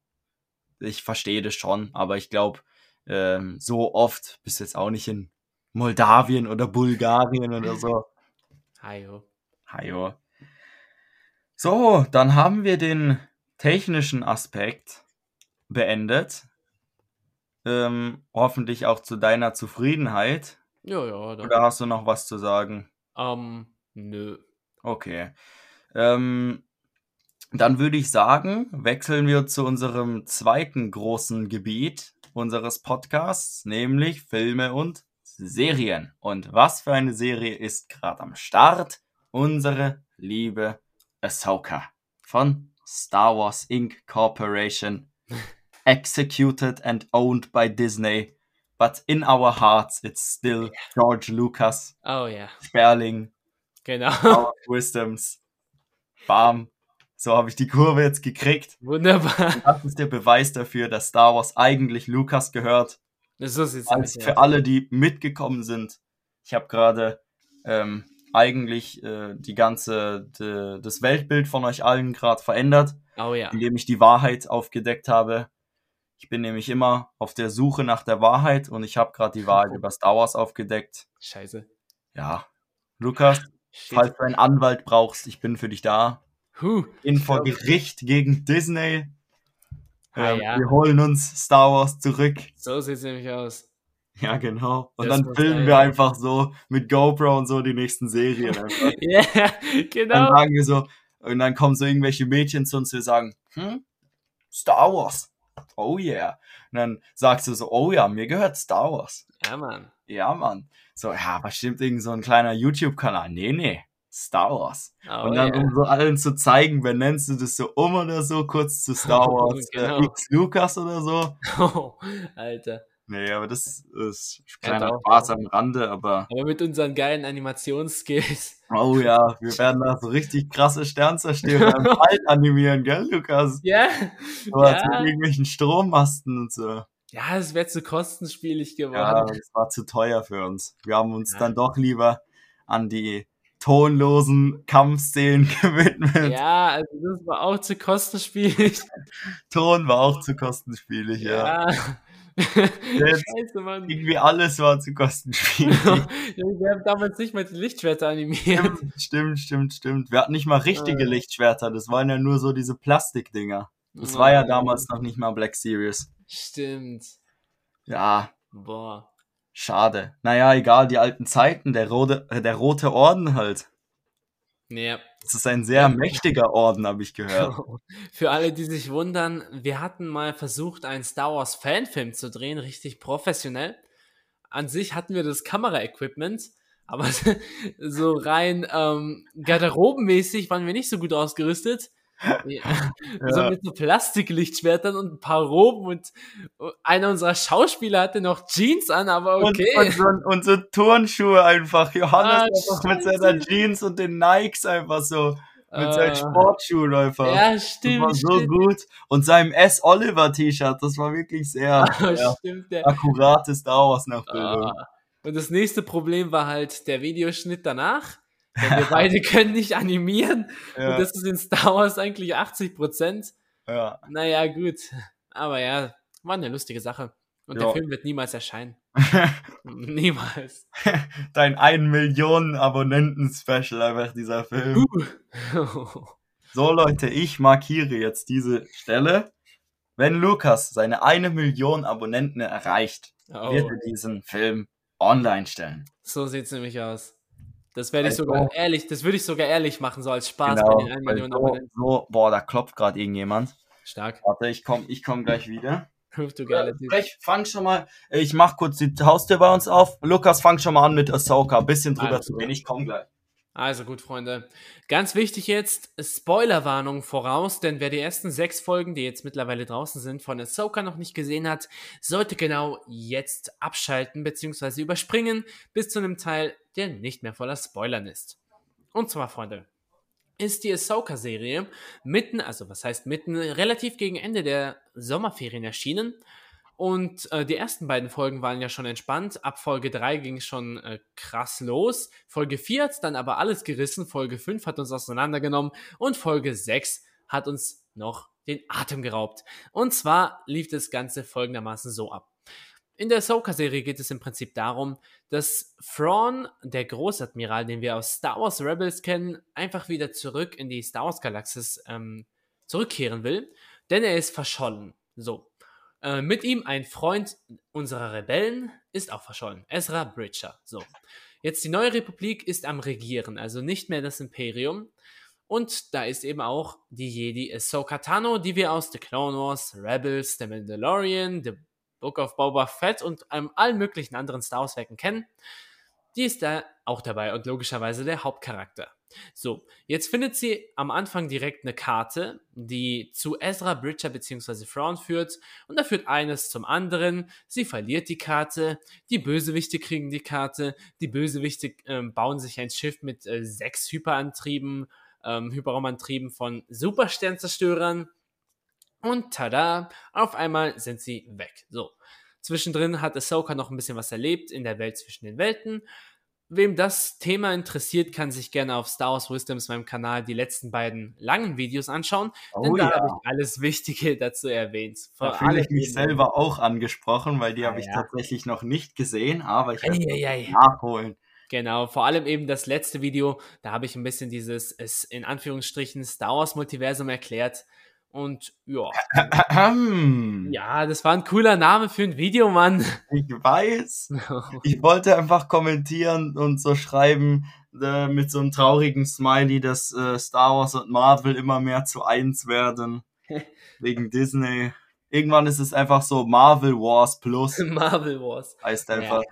ich verstehe das schon, aber ich glaube, ähm, so oft bist du jetzt auch nicht in Moldawien oder Bulgarien oder so. Hajo. Hajo. So, dann haben wir den technischen Aspekt beendet. Ähm, hoffentlich auch zu deiner Zufriedenheit. Ja, ja, doch. Oder hast du noch was zu sagen? Ähm, nö. Okay. Ähm, dann würde ich sagen, wechseln wir zu unserem zweiten großen Gebiet unseres Podcasts, nämlich Filme und Serien. Und was für eine Serie ist gerade am Start? Unsere liebe Ahsoka von Star Wars Inc. Corporation. Executed and owned by Disney. But in our hearts, it's still George Lucas, Oh ja, Sperling, genau. Of Wisdoms. Bam. So habe ich die Kurve jetzt gekriegt. Wunderbar. Das ist der Beweis dafür, dass Star Wars eigentlich Lucas gehört. So sieht's Als aus. für alle, die mitgekommen sind. Ich habe gerade ähm, eigentlich äh, die ganze de, das Weltbild von euch allen gerade verändert, Oh ja. indem ich die Wahrheit aufgedeckt habe. Ich bin nämlich immer auf der Suche nach der Wahrheit und ich habe gerade die Wahrheit über Star Wars aufgedeckt. Scheiße. Ja, Lukas, Shit. falls du einen Anwalt brauchst, ich bin für dich da. Huh. in vor Gericht gegen Disney. Ah, Ähm, ja. Wir holen uns Star Wars zurück. So sieht's nämlich aus. Ja, genau. Und Das dann filmen wir einfach so mit GoPro und so die nächsten Serien. Ja, Dann genau. sagen wir so, und dann kommen so irgendwelche Mädchen zu uns, die sagen, hm, Star Wars. Oh yeah. Und dann sagst du so, oh ja, mir gehört Star Wars. Ja, Mann. Ja, Mann. So, ja, bestimmt irgend so ein kleiner YouTube-Kanal. Nee, nee. Star Wars. Oh, und dann, ja. um so allen zu zeigen, benennst du das so um oder so, kurz zu Star Wars, Genau. äh, X Lucas oder so. Oh, Alter. Nee, aber das ist Ja, kleiner doch, Spaß am Rande, aber Aber mit unseren geilen Animationsskills. oh ja, wir werden da so richtig krasse Sternzerstörer im Wald animieren, gell, Lukas? Ja. So Ja. mit irgendwelchen Strommasten und so. Ja, es wäre zu kostenspielig Ja, geworden. das war zu teuer für uns. Wir haben uns Ja. dann doch lieber an die tonlosen Kampfszenen gewidmet. Ja, also das war auch zu kostenspielig. Ton war auch zu kostenspielig, ja. Ja. Jetzt- Scheiße, Mann. Irgendwie alles war zu kostenspielig. Wir haben damals nicht mal die Lichtschwerter animiert. stimmt, stimmt, stimmt. Wir hatten nicht mal richtige Äh. Lichtschwerter. Das waren ja nur so diese Plastikdinger. Das war ja damals noch nicht mal Black Series. Stimmt. Ja, Boah. Schade. Naja, egal, die alten Zeiten, der rote, äh, der rote Orden halt. Ja. Das ist ein sehr Ja. mächtiger Orden, habe ich gehört. Für alle, die sich wundern, wir hatten mal versucht, einen Star Wars Fanfilm zu drehen, richtig professionell. An sich hatten wir das Kameraequipment, aber so rein ähm, garderobenmäßig waren wir nicht so gut ausgerüstet. Ja. So Ja. mit so Plastiklichtschwertern und ein paar Roben und einer unserer Schauspieler hatte noch Jeans an, aber okay. Und, und, so, und so Turnschuhe einfach. Johannes Ah, einfach mit seiner Jeans und den Nikes einfach so. Mit seinen Äh, Sportschuhen einfach. Ja, das stimmt. war so stimmt. gut. Und seinem S. Oliver T-Shirt, das war wirklich sehr ja, Stimmt, der, akkurate Star Wars Nachbildung. Ah. Und das nächste Problem war halt der Videoschnitt danach. Denn wir beide können nicht animieren. Ja, Und das ist in Star Wars eigentlich 80 Prozent. ja. Naja, gut. Aber ja, war eine lustige Sache. Und Ja. der Film wird niemals erscheinen. niemals. Dein 1 Millionen Abonnenten-Special, einfach dieser Film. Uh. So, Leute, ich markiere jetzt diese Stelle. wenn Lukas seine eine Million Abonnenten erreicht, Oh, wird er diesen Film online stellen. so sieht's nämlich aus. Das werde ich Also- sogar ehrlich, das würde ich sogar ehrlich machen, so als Spaß Genau, bei den 1 weil Million so, so, boah, da klopft gerade irgendjemand. Stark. Warte, ich komme ich komm gleich wieder. Du geile Typ. Ich fang schon mal, ich mach kurz die Haustür bei uns auf. Lukas, fang schon mal an mit Ahsoka, ein bisschen drüber Alles zu reden. Ich komm gleich. Also gut, Freunde. Ganz wichtig jetzt, Spoilerwarnung voraus, denn wer die ersten sechs Folgen, die jetzt mittlerweile draußen sind, von Ahsoka noch nicht gesehen hat, sollte genau jetzt abschalten bzw. überspringen bis zu einem Teil, der nicht mehr voller Spoilern ist. Und zwar, Freunde, ist die Ahsoka-Serie mitten, also was heißt mitten, relativ gegen Ende der Sommerferien erschienen. Und äh, die ersten beiden Folgen waren ja schon entspannt. Ab Folge 3 ging es schon äh, krass los. Folge 4 hat dann aber alles gerissen. Folge 5 hat uns auseinandergenommen. Und Folge 6 hat uns noch den Atem geraubt. Und zwar lief das Ganze folgendermaßen so ab. In der Ahsoka-Serie geht es im Prinzip darum, dass Thrawn, der Großadmiral, den wir aus Star Wars Rebels kennen, einfach wieder zurück in die Star Wars-Galaxis ähm, zurückkehren will, denn er ist verschollen. So. Äh, mit ihm ein Freund unserer Rebellen ist auch verschollen, Ezra Bridger. So. Jetzt die neue Republik ist am Regieren, also nicht mehr das Imperium. Und da ist eben auch die Jedi Ahsoka Tano, die wir aus The Clone Wars, Rebels, The Mandalorian, The Book of Boba Fett und ähm, allen möglichen anderen Star Wars Werken kennen. Die ist da auch dabei und logischerweise der Hauptcharakter. So, jetzt findet sie am Anfang direkt eine Karte, die zu Ezra Bridger bzw. Thrawn führt und da führt eines zum anderen. Sie verliert die Karte, die Bösewichte kriegen die Karte, die Bösewichte ähm, bauen sich ein Schiff mit äh, sechs Hyperantrieben, ähm, Hyperraumantrieben von Supersternzerstörern und tada, auf einmal sind sie weg. So, zwischendrin hat Ahsoka noch ein bisschen was erlebt in der Welt zwischen den Welten. Wem das Thema interessiert, kann sich gerne auf Star Wars Wisdoms, meinem Kanal, die letzten beiden langen Videos anschauen. denn Oh da ja, habe ich alles Wichtige dazu erwähnt. da Vor fühle ich mich eben- selber auch angesprochen, weil die Ah, habe ich ja. tatsächlich noch nicht gesehen, aber ich werde Eieiei. nachholen. Genau, vor allem eben das letzte Video, da habe ich ein bisschen dieses, es in Anführungsstrichen, Star Wars Multiversum erklärt. Und ja, ja, das war ein cooler Name für ein Video, Mann. Ich weiß. Ich wollte einfach kommentieren und so schreiben äh, mit so einem traurigen Smiley, dass äh, Star Wars und Marvel immer mehr zu eins werden. wegen Disney. Irgendwann ist es einfach so Marvel Wars Plus. Marvel Wars. Heißt einfach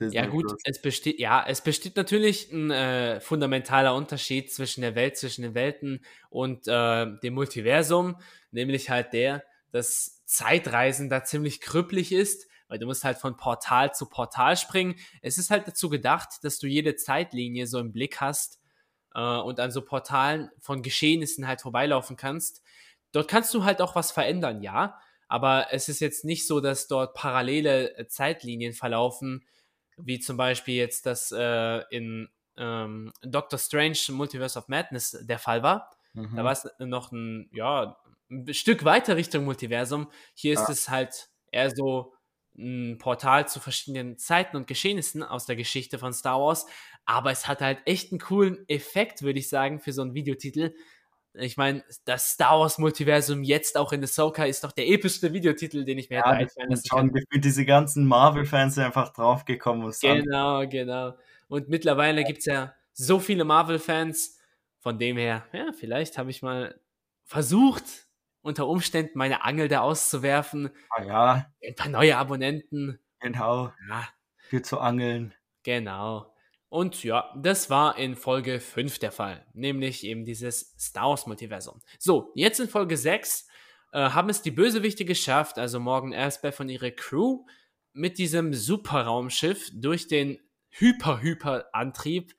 Disney Ja gut, Plus. es besteht, ja, es besteht natürlich ein äh, fundamentaler Unterschied zwischen der Welt, zwischen den Welten und äh, dem Multiversum, nämlich halt der, dass Zeitreisen da ziemlich krüppelig ist, weil du musst halt von Portal zu Portal springen. Es ist halt dazu gedacht, dass du jede Zeitlinie so im Blick hast äh, und an so Portalen von Geschehnissen halt vorbeilaufen kannst. Dort kannst du halt auch was verändern, ja, aber es ist jetzt nicht so, dass dort parallele äh, Zeitlinien verlaufen, wie zum Beispiel jetzt das äh, in ähm, Doctor Strange Multiverse of Madness der Fall war. Mhm. Da war es noch ein, ja, ein Stück weiter Richtung Multiversum. Hier ist Ja. es halt eher so ein Portal zu verschiedenen Zeiten und Geschehnissen aus der Geschichte von Star Wars. Aber es hat halt echt einen coolen Effekt, würde ich sagen, für so einen Videotitel. Ich meine, das Star Wars Multiversum jetzt auch in Ahsoka ist doch der epischste Videotitel, den ich mir hätte ja, das einfallen lassen schon gefühlt diese ganzen Marvel-Fans einfach draufgekommen. und sagen, Genau, genau. Und mittlerweile gibt es ja so viele Marvel-Fans. Von dem her, ja, vielleicht habe ich mal versucht, unter Umständen meine Angel da auszuwerfen. Ah, ja, Ein paar neue Abonnenten. genau. Ja, Für zu angeln. genau. Und ja, das war in Folge 5 der Fall, nämlich eben dieses Star Wars Multiversum. So, jetzt in Folge 6 äh, haben es die Bösewichte geschafft, also Morgan Elsbeth und ihre Crew, mit diesem Superraumschiff durch den Hyper-Hyper-Antrieb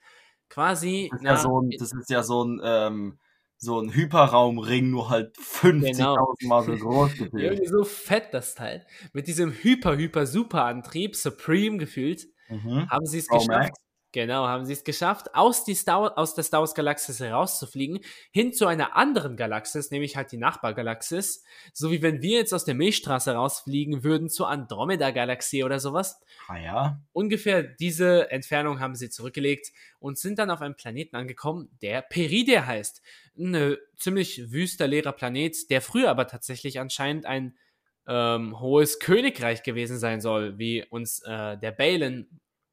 quasi Das ist ja so ein, das ist ja so ein, ähm, so ein Hyperraumring, nur halt 50.000 Mal so groß gefühlt. irgendwie so fett das Teil, mit diesem Hyper-Hyper-Super-Antrieb, Supreme gefühlt, Mhm. haben sie es geschafft, Max. Genau, haben sie es geschafft, aus, die Star, aus der Star Wars Galaxis herauszufliegen, hin zu einer anderen Galaxis, nämlich halt die Nachbargalaxis. So wie wenn wir jetzt aus der Milchstraße rausfliegen würden zur Andromeda-Galaxie oder sowas. Ah ja. Ungefähr diese Entfernung haben sie zurückgelegt und sind dann auf einem Planeten angekommen, der Peridia heißt. Ein äh, ziemlich wüster, leerer Planet, der früher aber tatsächlich anscheinend ein ähm, hohes Königreich gewesen sein soll, wie uns äh, der Balin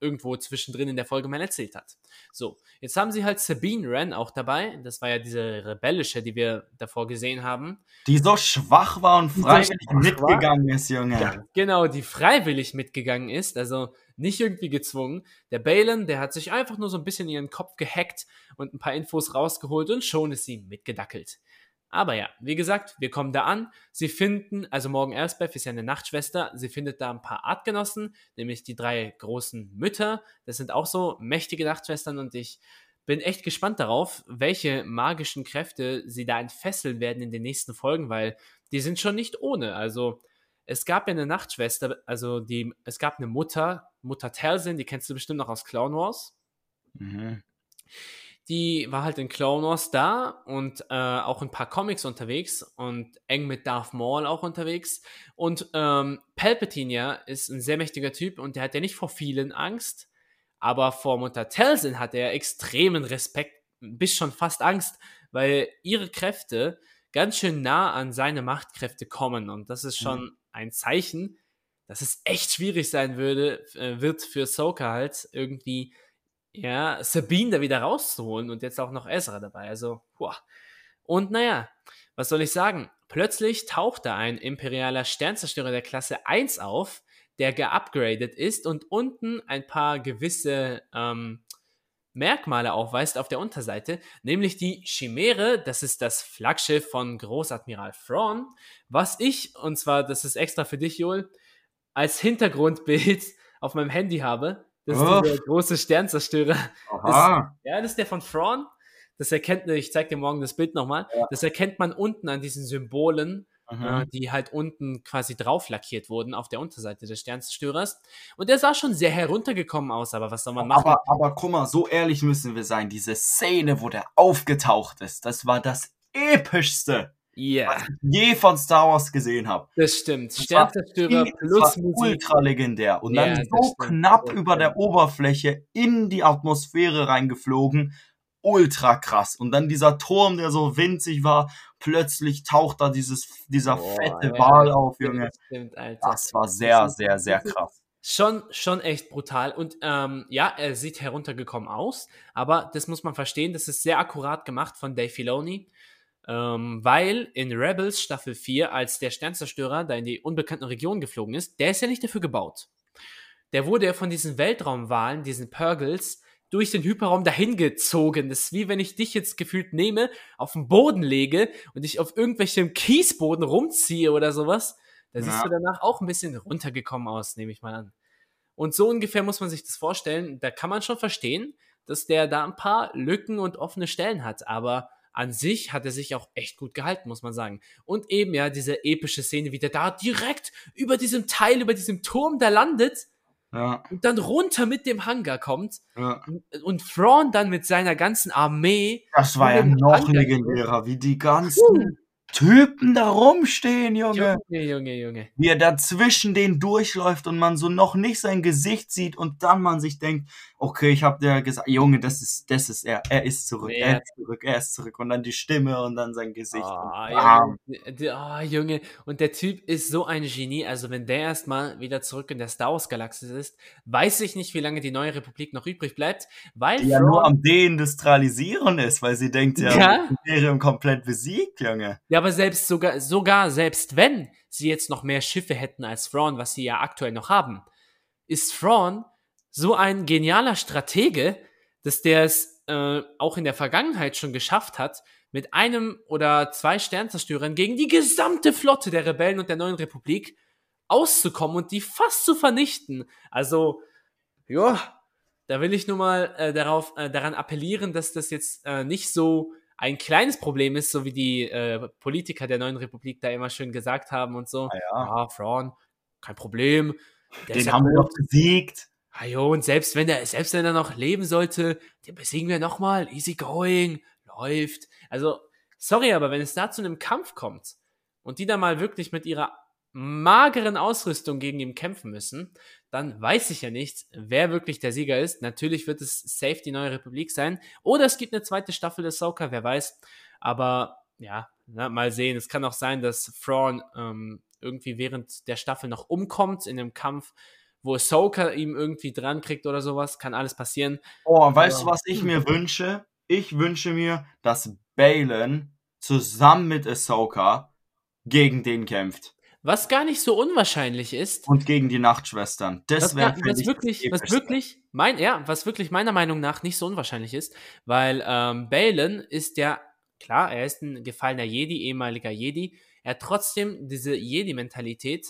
irgendwo zwischendrin in der Folge mal erzählt hat. So, jetzt haben sie halt Sabine Wren auch dabei. Das war ja diese rebellische, die wir davor gesehen haben. Die so schwach war und freiwillig mitgegangen ist, Junge. Ja, genau, die freiwillig mitgegangen ist, also nicht irgendwie gezwungen. Der Balin, der hat sich einfach nur so ein bisschen ihren Kopf gehackt und ein paar Infos rausgeholt und schon ist sie mitgedackelt. Aber ja, wie gesagt, wir kommen da an. Sie finden, also Morgan Elsbeth ist ja eine Nachtschwester, sie findet da ein paar Artgenossen, nämlich die drei großen Mütter. Das sind auch so mächtige Nachtschwestern und ich bin echt gespannt darauf, welche magischen Kräfte sie da entfesseln werden in den nächsten Folgen, weil die sind schon nicht ohne. Also es gab ja eine Nachtschwester, also die, es gab eine Mutter, Mutter Talzin, die kennst du bestimmt noch aus Clown Wars. Mhm die war halt in Clone Wars da und äh, auch ein paar Comics unterwegs und eng mit Darth Maul auch unterwegs. Und ähm, Palpatine ja ist ein sehr mächtiger Typ und der hat ja nicht vor vielen Angst, aber vor Mutter Telsin hat er extremen Respekt, bis schon fast Angst, weil ihre Kräfte ganz schön nah an seine Machtkräfte kommen und das ist schon mhm. ein Zeichen, dass es echt schwierig sein würde, äh, wird für Soka halt irgendwie ja, Sabine da wieder rauszuholen und jetzt auch noch Ezra dabei. Also, boah. Und naja, was soll ich sagen? Plötzlich taucht da ein imperialer Sternzerstörer der Klasse 1 auf, der geupgradet ist und unten ein paar gewisse ähm, Merkmale aufweist auf der Unterseite, nämlich die Chimäre, das ist das Flaggschiff von Großadmiral Thrawn, was ich, und zwar, das ist extra für dich, Joel, als Hintergrundbild auf meinem Handy habe. Das oh. ist der große Sternzerstörer. Das, ja, das ist der von Thrawn. Das erkennt, ich zeig dir morgen das Bild nochmal. Ja. Das erkennt man unten an diesen Symbolen, äh, die halt unten quasi drauf lackiert wurden auf der Unterseite des Sternzerstörers. Und der sah schon sehr heruntergekommen aus, aber was soll man machen? Aber, aber guck mal, so ehrlich müssen wir sein. Diese Szene, wo der aufgetaucht ist, das war das epischste yeah. was ich je von Star Wars gesehen habe. Das stimmt. Sternzerstörer plus Musik. Ultra legendär. Und yeah, dann so knapp über der Oberfläche in die Atmosphäre reingeflogen. Ultra krass. Und dann dieser Turm, der so winzig war, plötzlich taucht da dieses, dieser Boah, fette ja, Wal auf, Junge. Das, stimmt, das war sehr, sehr, sehr krass. Schon, schon echt brutal. Und ähm, ja, er sieht heruntergekommen aus, aber das muss man verstehen, das ist sehr akkurat gemacht von Dave Filoni. Ähm, weil in Rebels Staffel 4, als der Sternzerstörer da in die unbekannten Regionen geflogen ist, der ist ja nicht dafür gebaut. Der wurde ja von diesen Weltraumwahlen, diesen Purgles, durch den Hyperraum dahin gezogen. Das ist wie wenn ich dich jetzt gefühlt nehme, auf den Boden lege und dich auf irgendwelchem Kiesboden rumziehe oder sowas. Da ja. siehst du danach auch ein bisschen runtergekommen aus, nehme ich mal an. Und so ungefähr muss man sich das vorstellen. Da kann man schon verstehen, dass der da ein paar Lücken und offene Stellen hat. Aber an sich hat er sich auch echt gut gehalten, muss man sagen. Und eben ja, diese epische Szene, wie der da direkt über diesem Teil, über diesem Turm da landet. Ja. Und dann runter mit dem Hangar kommt. Ja. Und, Thrawn dann mit seiner ganzen Armee. Das war ja noch legendärer, wie die ganzen Typen da rumstehen, Junge. Junge, Junge, Junge. Wie er da zwischen denen durchläuft und man so noch nicht sein Gesicht sieht und dann man sich denkt, okay, ich hab dir gesagt, Junge, das ist, das ist er, er ist zurück, ja. er ist zurück, er ist zurück und dann die Stimme und dann sein Gesicht. Oh, Junge. Oh, Junge, und der Typ ist so ein Genie, also wenn der erstmal wieder zurück in der Star Wars Galaxis ist, weiß ich nicht, wie lange die neue Republik noch übrig bleibt, weil die ja nur am Deindustrialisieren ist, weil sie denkt, ja, ja? Imperium komplett besiegt, Junge. Ja, aber selbst sogar, sogar selbst wenn sie jetzt noch mehr Schiffe hätten als Thrawn, was sie ja aktuell noch haben, ist Thrawn so ein genialer Stratege, dass der es äh, auch in der Vergangenheit schon geschafft hat, mit einem oder zwei Sternzerstörern gegen die gesamte Flotte der Rebellen und der neuen Republik auszukommen und die fast zu vernichten. Also, ja, da will ich nur mal äh, darauf, äh, daran appellieren, dass das jetzt äh, nicht so ein kleines Problem ist, so wie die äh, Politiker der neuen Republik da immer schön gesagt haben und so. Ah, ja, ja Frauen, kein Problem. Der Den haben wir doch besiegt. Ajo, und selbst wenn er, selbst wenn er noch leben sollte, den besiegen wir nochmal, easy going, läuft. Also, sorry, aber wenn es da zu einem Kampf kommt und die da mal wirklich mit ihrer mageren Ausrüstung gegen ihn kämpfen müssen, dann weiß ich ja nicht, wer wirklich der Sieger ist. Natürlich wird es safe die neue Republik sein. Oder es gibt eine zweite Staffel des Soka, wer weiß. Aber ja, na, mal sehen. Es kann auch sein, dass Thrawn ähm, irgendwie während der Staffel noch umkommt in einem Kampf, wo Ahsoka ihm irgendwie dran kriegt oder sowas. Kann alles passieren. Oh, weißt du, was ich mir wünsche? Ich wünsche mir, dass Balin zusammen mit Ahsoka gegen den kämpft. Was gar nicht so unwahrscheinlich ist. Und gegen die Nachtschwestern. Das wäre was wirklich, was wirklich, mein, ja, was wirklich meiner Meinung nach nicht so unwahrscheinlich ist, weil ähm, Balin ist ja, klar, er ist ein gefallener Jedi, ehemaliger Jedi, er hat trotzdem diese Jedi-Mentalität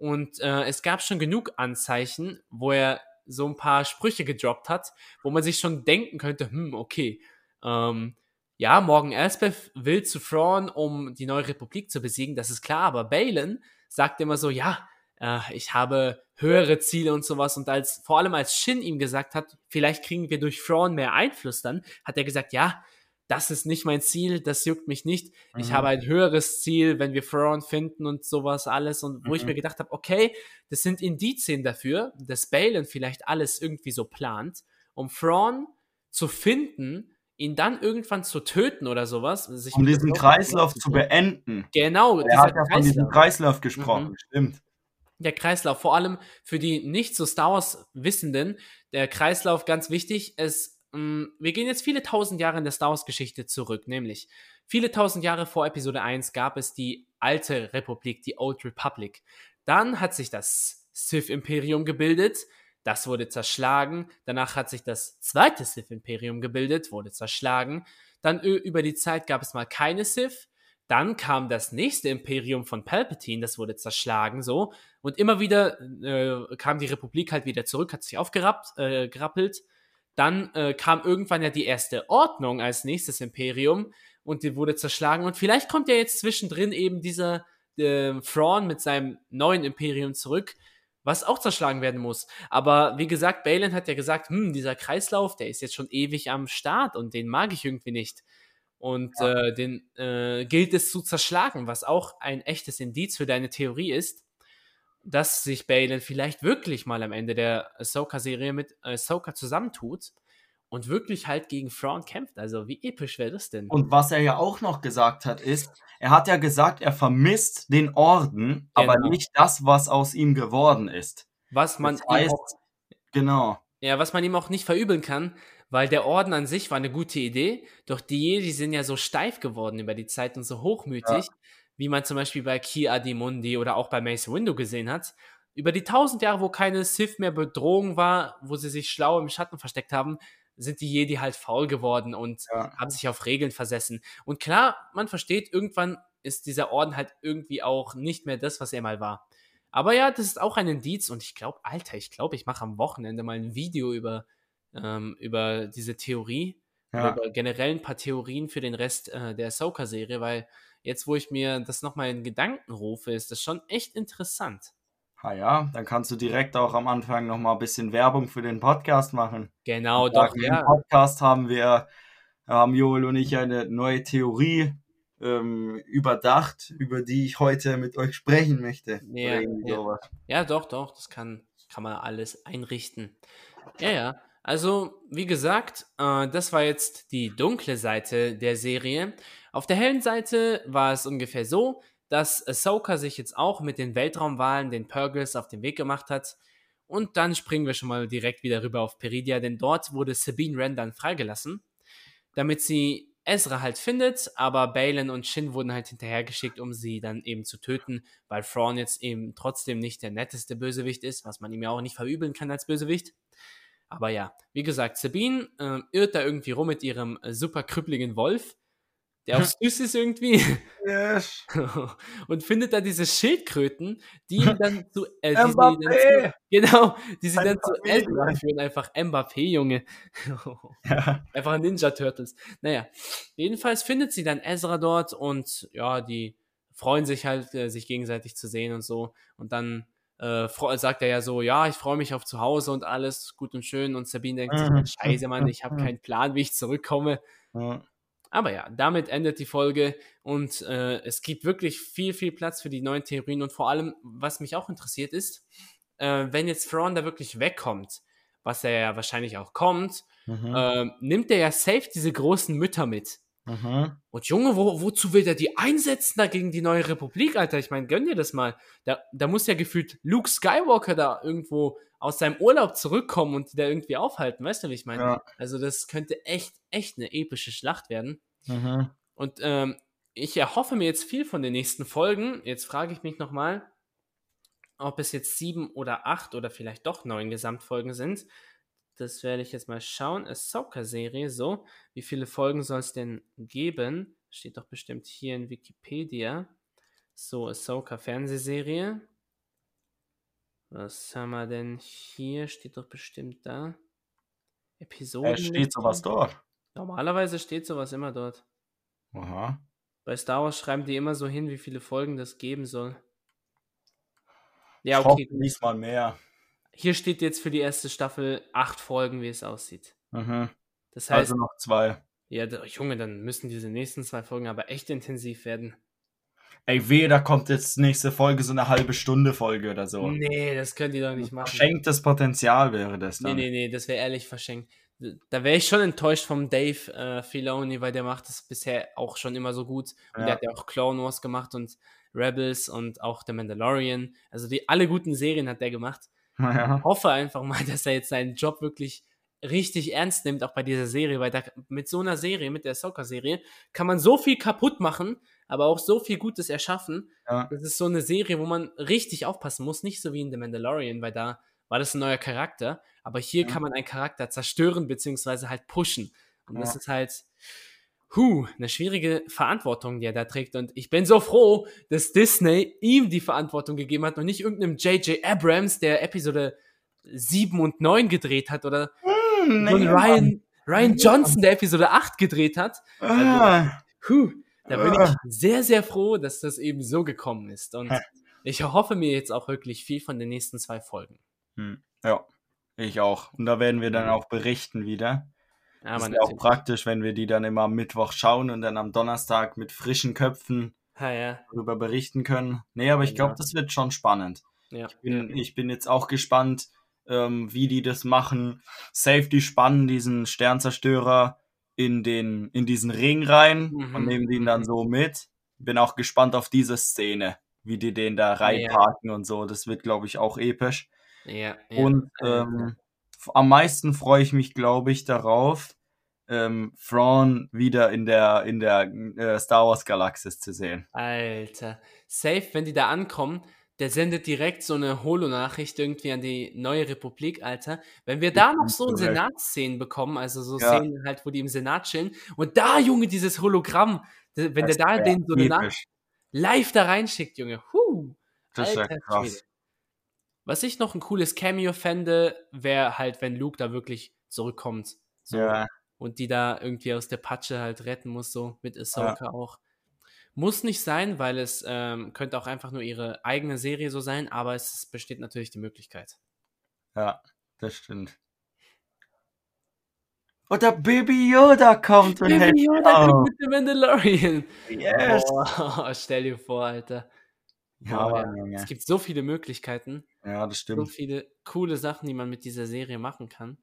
und äh, es gab schon genug Anzeichen, wo er so ein paar Sprüche gedroppt hat, wo man sich schon denken könnte, hm, okay, ähm, ja, Morgan Elspeth will zu Thrawn, um die neue Republik zu besiegen, das ist klar, aber Balin sagt immer so, ja, äh, ich habe höhere Ziele und sowas. Und als, vor allem als Shin ihm gesagt hat, vielleicht kriegen wir durch Thrawn mehr Einfluss dann, hat er gesagt, ja, das ist nicht mein Ziel, das juckt mich nicht. Ich mhm. habe ein höheres Ziel, wenn wir Thrawn finden und sowas alles. Und wo mhm. ich mir gedacht habe, okay, das sind Indizien dafür, dass Balin vielleicht alles irgendwie so plant, um Thrawn zu finden, ihn dann irgendwann zu töten oder sowas. um diesen Kreislauf zu beenden. Genau. Er hat ja von diesem Kreislauf gesprochen, mhm. stimmt. Der Kreislauf, vor allem für die nicht so Star Wars Wissenden, der Kreislauf ganz wichtig. Es, wir gehen jetzt viele tausend Jahre in der Star Wars Geschichte zurück, nämlich viele tausend Jahre vor Episode 1 gab es die alte Republik, die Old Republic. Dann hat sich das Sith Imperium gebildet das wurde zerschlagen. Danach hat sich das zweite Sith-Imperium gebildet, wurde zerschlagen. Dann über die Zeit gab es mal keine Sith. Dann kam das nächste Imperium von Palpatine, das wurde zerschlagen, so. Und immer wieder äh, kam die Republik halt wieder zurück, hat sich aufgerappelt. Äh, dann äh, kam irgendwann ja die erste Ordnung als nächstes Imperium und die wurde zerschlagen. Und vielleicht kommt ja jetzt zwischendrin eben dieser äh, Thrawn mit seinem neuen Imperium zurück was auch zerschlagen werden muss. Aber wie gesagt, Balin hat ja gesagt, hm, dieser Kreislauf, der ist jetzt schon ewig am Start und den mag ich irgendwie nicht. Und ja. äh, den äh, gilt es zu zerschlagen, was auch ein echtes Indiz für deine Theorie ist, dass sich Balin vielleicht wirklich mal am Ende der Ahsoka-Serie mit Ahsoka zusammentut und wirklich halt gegen Thrawn kämpft. Also wie episch wäre das denn? Und was er ja auch noch gesagt hat, ist, er hat ja gesagt, er vermisst den Orden, genau. aber nicht das, was aus ihm geworden ist. Was man das heißt, auch, genau. Ja, was man ihm auch nicht verübeln kann, weil der Orden an sich war eine gute Idee, doch die Jedi sind ja so steif geworden über die Zeit und so hochmütig, ja. Wie man zum Beispiel bei Ki Adimundi oder auch bei Mace Windu gesehen hat. Über die tausend Jahre, wo keine Sith mehr Bedrohung war, wo sie sich schlau im Schatten versteckt haben, sind die Jedi halt faul geworden und ja. haben sich auf Regeln versessen. Und klar, man versteht, irgendwann ist dieser Orden halt irgendwie auch nicht mehr das, was er mal war. Aber ja, das ist auch ein Indiz und ich glaube, Alter, ich glaube, ich mache am Wochenende mal ein Video über, ähm, über diese Theorie. Ja. Über generell ein paar Theorien für den Rest äh, der Ahsoka-Serie, weil jetzt, wo ich mir das nochmal in Gedanken rufe, ist das schon echt interessant. Ah ja, dann kannst du direkt auch am Anfang nochmal ein bisschen Werbung für den Podcast machen. Genau, und doch, ja. Im Podcast haben wir, haben Joel und ich eine neue Theorie ähm, überdacht, über die ich heute mit euch sprechen möchte. Ja, ja. ja, doch, doch, das kann, kann man alles einrichten. Ja, ja. Also, wie gesagt, äh, das war jetzt die dunkle Seite der Serie. Auf der hellen Seite war es ungefähr so, dass Ahsoka sich jetzt auch mit den Weltraumwahlen, den Purgles, auf den Weg gemacht hat. Und dann springen wir schon mal direkt wieder rüber auf Peridia, denn dort wurde Sabine Wren dann freigelassen, damit sie Ezra halt findet, aber Balin und Shin wurden halt hinterhergeschickt, um sie dann eben zu töten, weil Thrawn jetzt eben trotzdem nicht der netteste Bösewicht ist, was man ihm ja auch nicht verübeln kann als Bösewicht. Aber ja, wie gesagt, Sabine äh, irrt da irgendwie rum mit ihrem äh, super krüppeligen Wolf der auch süß ist irgendwie. Yes. Und findet da diese Schildkröten, die ihn dann zu, äh, die, die dann zu genau, die sie dann zu Eltern führen, einfach Mbappé, Junge. ja. Einfach Ninja Turtles. Naja, jedenfalls findet sie dann Ezra dort und ja, die freuen sich halt, äh, sich gegenseitig zu sehen und so. Und dann äh, sagt er ja so, ja, ich freue mich auf zu Hause und alles gut und schön. Und Sabine denkt Mhm. sich, scheiße, Mann, ich habe keinen Plan, wie ich zurückkomme. Ja. Aber ja, damit endet die Folge und äh, es gibt wirklich viel, viel Platz für die neuen Theorien und vor allem, was mich auch interessiert ist, äh, wenn jetzt Thrawn da wirklich wegkommt, was er ja wahrscheinlich auch kommt, Mhm. ähm, nimmt er ja safe diese großen Mütter mit. Mhm. Und Junge, wo, wozu will der die einsetzen da gegen die neue Republik, Alter? Ich meine, gönn dir das mal. Da, da muss ja gefühlt Luke Skywalker da irgendwo aus seinem Urlaub zurückkommen und die da irgendwie aufhalten. Weißt du, wie ich meine? Ja. Also das könnte echt, echt eine epische Schlacht werden. Mhm. Und ähm, ich erhoffe mir jetzt viel von den nächsten Folgen. Jetzt frage ich mich nochmal, ob es jetzt sieben oder acht oder vielleicht doch neun Gesamtfolgen sind. Das werde ich jetzt mal schauen. Ahsoka-Serie, so. Wie viele Folgen soll es denn geben? Steht doch bestimmt hier in Wikipedia. So, Ahsoka-Fernsehserie. Was haben wir denn hier? Steht doch bestimmt da. Episoden. Es steht sowas dort. Normalerweise steht sowas immer dort. Aha. Bei Star Wars schreiben die immer so hin, wie viele Folgen das geben soll. Ja, Ich hoffe okay. diesmal mehr. Hier steht jetzt für die erste Staffel acht Folgen, wie es aussieht. Mhm. Das heißt, Also noch zwei. ja, Junge, dann müssen diese nächsten zwei Folgen aber echt intensiv werden. Ey, weh, da kommt jetzt nächste Folge so eine halbe Stunde Folge oder so. Nee, das können die doch nicht machen. Verschenktes Potenzial wäre das Nee, dann. nee, nee, das wäre ehrlich verschenkt. Da wäre ich schon enttäuscht vom Dave äh, Filoni, weil der macht das bisher auch schon immer so gut. Und Ja. der hat ja auch Clone Wars gemacht und Rebels und auch The Mandalorian. Also die alle guten Serien hat der gemacht. Ja. hoffe einfach mal, dass er jetzt seinen Job wirklich richtig ernst nimmt, auch bei dieser Serie, weil da, mit so einer Serie, mit der Soccer-Serie, kann man so viel kaputt machen, aber auch so viel Gutes erschaffen. Ja. Das ist so eine Serie, wo man richtig aufpassen muss, nicht so wie in The Mandalorian, weil da war das ein neuer Charakter, aber hier Ja. kann man einen Charakter zerstören, beziehungsweise halt pushen. Und das Ja. ist halt, huh, eine schwierige Verantwortung, die er da trägt. Und ich bin so froh, dass Disney ihm die Verantwortung gegeben hat und nicht irgendeinem J.J. Abrams, der Episode 7 und 9 gedreht hat oder Hm, so ein nee, Ryan, Ryan Johnson, der Episode 8 gedreht hat. Mann. Ah. Puh, da bin Ah. ich sehr, sehr froh, dass das eben so gekommen ist. Und ich hoffe mir jetzt auch wirklich viel von den nächsten zwei Folgen. Hm. Ja, ich auch. Und da werden wir dann auch berichten wieder. Aber das ist ja auch praktisch, wenn wir die dann immer am Mittwoch schauen und dann am Donnerstag mit frischen Köpfen Ha, ja, darüber berichten können. Nee, aber ich glaube, das wird schon spannend. ja. Ich bin, ja. ich bin jetzt auch gespannt, ähm, wie die das machen. Safety spannen diesen Sternzerstörer in, den, in diesen Ring rein Mhm. und nehmen den dann Mhm. so mit. Bin auch gespannt auf diese Szene, wie die den da reinparken und so. Das wird, glaube ich, auch episch. ja, ja. Und ähm, am meisten freue ich mich, glaube ich, darauf, ähm, Thrawn wieder in der, in der äh, Star Wars Galaxis zu sehen. Alter. Safe, wenn die da ankommen, der sendet direkt so eine Holo-Nachricht irgendwie an die neue Republik, Alter. Wenn wir da noch so. Senatsszenen bekommen, also so Ja. Szenen halt, wo die im Senat chillen, und da, Junge, dieses Hologramm, wenn Das der da den so eine Nachricht live da reinschickt, Junge. Huh. Das wäre Alter krass. Was ich noch ein cooles Cameo fände, wäre halt, wenn Luke da wirklich zurückkommt. So, Ja, und die da irgendwie aus der Patsche halt retten muss, so mit Ahsoka auch. Muss nicht sein, weil es ähm, könnte auch einfach nur ihre eigene Serie so sein, aber es besteht natürlich die Möglichkeit. ja, das stimmt. Oder Baby Yoda kommt und Baby Yoda kommt mit dem Mandalorian. Yes. Boah, stell dir vor, Alter. Ja, Mann, Junge. Es gibt so viele Möglichkeiten, ja, das so stimmt. viele coole Sachen, die man mit dieser Serie machen kann.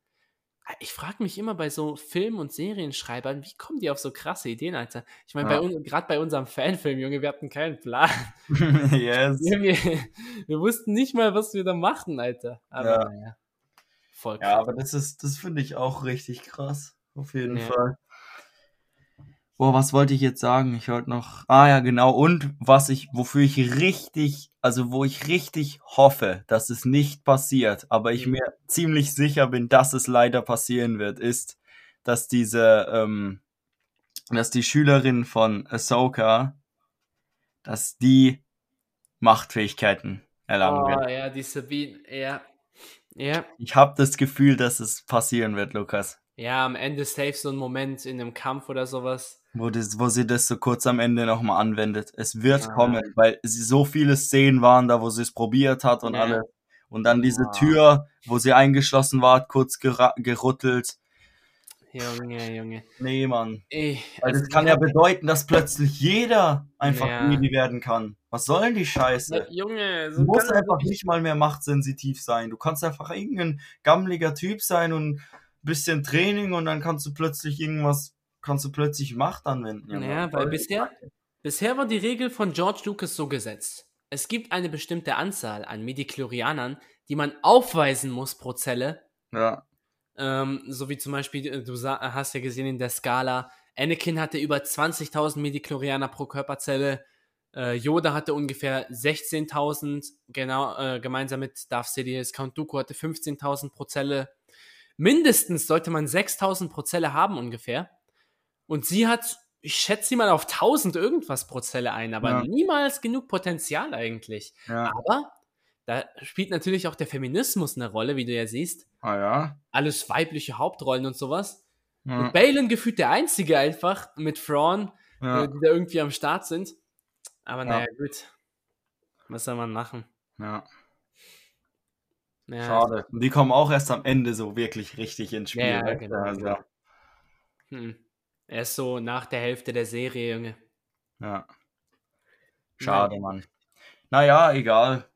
Ich frage mich immer bei so Film- und Serienschreibern, wie kommen die auf so krasse Ideen, Alter? Ich meine, Ja. bei uns, gerade bei unserem Fanfilm, Junge, wir hatten keinen Plan. yes. Wir, wir, wir wussten nicht mal, was wir da machen, Alter. Aber Ja. naja. Voll Ja, krass. aber das ist, das finde ich auch richtig krass. Auf jeden Ja. Fall. Boah, was wollte ich jetzt sagen? Ich wollte noch. Ah ja, genau. Und was ich, wofür ich richtig, also wo ich richtig hoffe, dass es nicht passiert, aber ich Mhm. mir ziemlich sicher bin, dass es leider passieren wird, ist, dass diese, ähm, dass die Schülerin von Ahsoka, dass die Machtfähigkeiten erlangen wird. Oh, ja, die Sabine, ja. Ja. Ich habe das Gefühl, dass es passieren wird, Lukas. Ja, am Ende safe so ein Moment in einem Kampf oder sowas. Wo, das, wo sie das so kurz am Ende nochmal anwendet. Es wird Ah. kommen, weil sie so viele Szenen waren da, wo sie es probiert hat und Ja. alles. Und dann diese Ah. Tür, wo sie eingeschlossen war, kurz gerüttelt. Junge, Junge. Nee, Mann. Ey, Weil also das kann ja bedeuten, dass plötzlich jeder einfach Ja. Jedi werden kann. Was soll denn die Scheiße? Junge, Du so musst kann einfach nicht mal mehr machtsensitiv sein. Du kannst einfach irgendein gammeliger Typ sein und ein bisschen Training und dann kannst du plötzlich irgendwas, kannst du plötzlich Macht anwenden. Junge. Naja, weil bisher, bisher war die Regel von George Lucas so gesetzt. Es gibt eine bestimmte Anzahl an Midichlorianern, die man aufweisen muss pro Zelle. Ja, Ähm, so wie zum Beispiel, äh, du sa- hast ja gesehen in der Skala, Anakin hatte über 20.000 Midichlorianer pro Körperzelle. Äh, Yoda hatte ungefähr 16.000, genau, äh, gemeinsam mit Darth Sidious. Count Dooku hatte 15.000 pro Zelle. Mindestens sollte man 6.000 pro Zelle haben ungefähr. Und sie hat, ich schätze sie mal auf 1000 irgendwas pro Zelle ein, aber Ja. niemals genug Potenzial eigentlich. ja. Aber da spielt natürlich auch der Feminismus eine Rolle, wie du ja siehst. Ah ja. Alles weibliche Hauptrollen und sowas. Ja. Und Balin gefühlt der Einzige einfach mit Thrawn, ja. äh, die da irgendwie am Start sind. Aber Ja. naja, gut. Was soll man machen? ja. Ja, Schade. Und die kommen auch erst am Ende so wirklich richtig ins Spiel. Ja, ja, du? genau, Also, genau. Hm. Er ist so nach der Hälfte der Serie, Junge. ja. Schade, Mann. Naja, egal.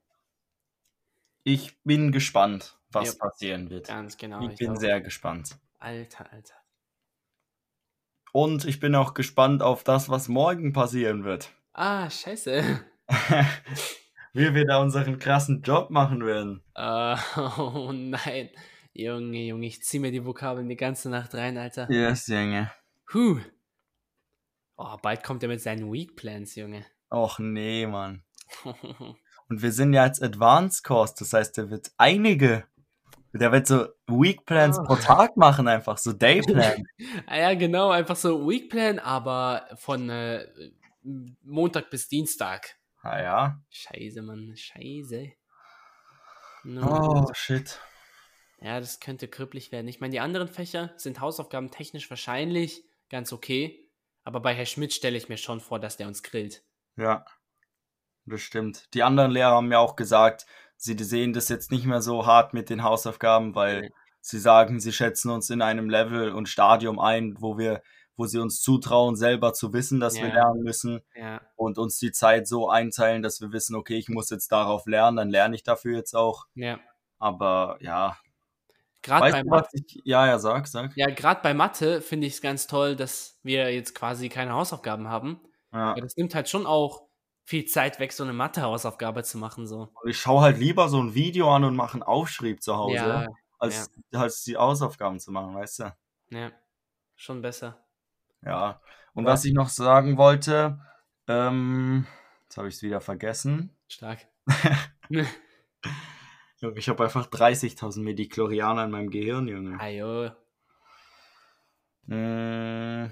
Ich bin gespannt, was Ja. passieren wird. Ganz genau. ich bin auch. sehr gespannt. Alter, Alter. Und ich bin auch gespannt auf das, was morgen passieren wird. Ah, scheiße. Wie wir da unseren krassen Job machen werden. Äh, oh nein. Junge, Junge, ich zieh mir die Vokabeln die ganze Nacht rein, Alter. Yes, Junge. Huh. Oh, bald kommt er mit seinen Weak Plans, Junge. Och nee, Mann. Und wir sind ja jetzt Advanced Course, das heißt, der wird einige, der wird so Week Plans Oh. pro Tag machen, einfach so Day Plan. ah ja, genau, einfach so Week Plan, aber von äh, Montag bis Dienstag. ah ja. Scheiße, Mann, scheiße. Oh, No. shit. Ja, das könnte krüppelig werden. Ich meine, die anderen Fächer sind Hausaufgaben technisch wahrscheinlich ganz okay, aber bei Herr Schmidt stelle ich mir schon vor, dass der uns grillt. Ja, das stimmt. Die anderen Lehrer haben ja auch gesagt, sie sehen das jetzt nicht mehr so hart mit den Hausaufgaben, weil sie sagen, sie schätzen uns in einem Level und Stadium ein, wo wir, wo sie uns zutrauen, selber zu wissen, dass wir Ja. lernen müssen Ja, und uns die Zeit so einteilen, dass wir wissen, okay, ich muss jetzt darauf lernen, dann lerne ich dafür jetzt auch. ja. Aber ja, Gerade bei Mathe, ich, ja, ja, sag, sag. ja, gerade bei Mathe finde ich es ganz toll, dass wir jetzt quasi keine Hausaufgaben haben. Ja. Ja, das nimmt halt schon auch viel Zeit weg, so eine Mathe-Hausaufgabe zu machen. So. Ich schaue halt lieber so ein Video an und mache einen Aufschrieb zu Hause, Ja, als, als die Hausaufgaben zu machen, weißt du? ja, schon besser. Ja. Und Ja. was ich noch sagen wollte, ähm, jetzt habe ich es wieder vergessen. Stark. Junge, Ich habe einfach 30.000 Mediklorianer in meinem Gehirn, Junge. Ajo. Mm.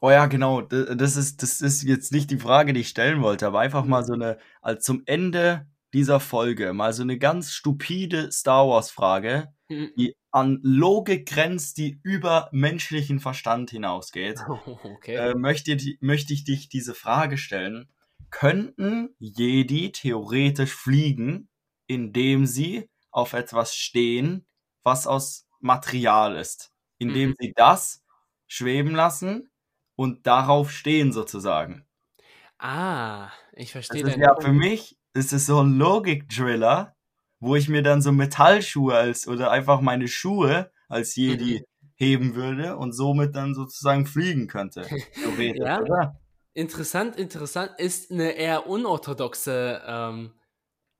Oh ja, genau. Das ist, das ist jetzt nicht die Frage, die ich stellen wollte, aber einfach mal so eine, als zum Ende dieser Folge, mal so eine ganz stupide Star Wars-Frage, Hm. die an Logik grenzt, die über menschlichen Verstand hinausgeht. Okay. äh, möchte, möchte ich dich diese Frage stellen. Könnten Jedi theoretisch fliegen, indem sie auf etwas stehen, was aus Material ist? Indem Mhm. sie das schweben lassen und darauf stehen sozusagen. ah, ich Das verstehe ist deinen ja für mich, ist es so ein Logik-Driller, wo ich mir dann so Metallschuhe als oder einfach meine Schuhe als Jedi heben würde und somit dann sozusagen fliegen könnte. Ja. oder? Interessant, interessant ist eine eher unorthodoxe ähm,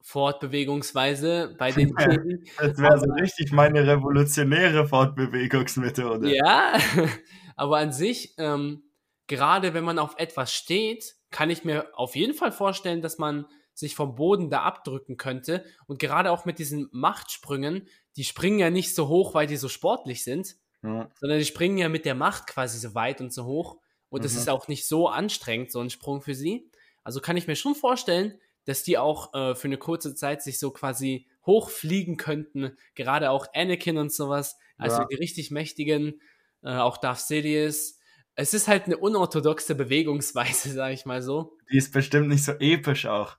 Fortbewegungsweise bei den Jedi. Das wäre so richtig meine revolutionäre Fortbewegungsmethode. Ja, aber an sich, ähm, gerade wenn man auf etwas steht, kann ich mir auf jeden Fall vorstellen, dass man sich vom Boden da abdrücken könnte. Und gerade auch mit diesen Machtsprüngen, die springen ja nicht so hoch, weil die so sportlich sind, Ja. sondern die springen ja mit der Macht quasi so weit und so hoch. Und das Mhm. ist auch nicht so anstrengend, so ein Sprung für sie. Also kann ich mir schon vorstellen, dass die auch äh, für eine kurze Zeit sich so quasi hochfliegen könnten. Gerade auch Anakin und sowas. Also Ja. die richtig mächtigen, äh, auch Darth Sidious. es ist halt eine unorthodoxe Bewegungsweise, sag ich mal so. Die ist bestimmt nicht so episch auch.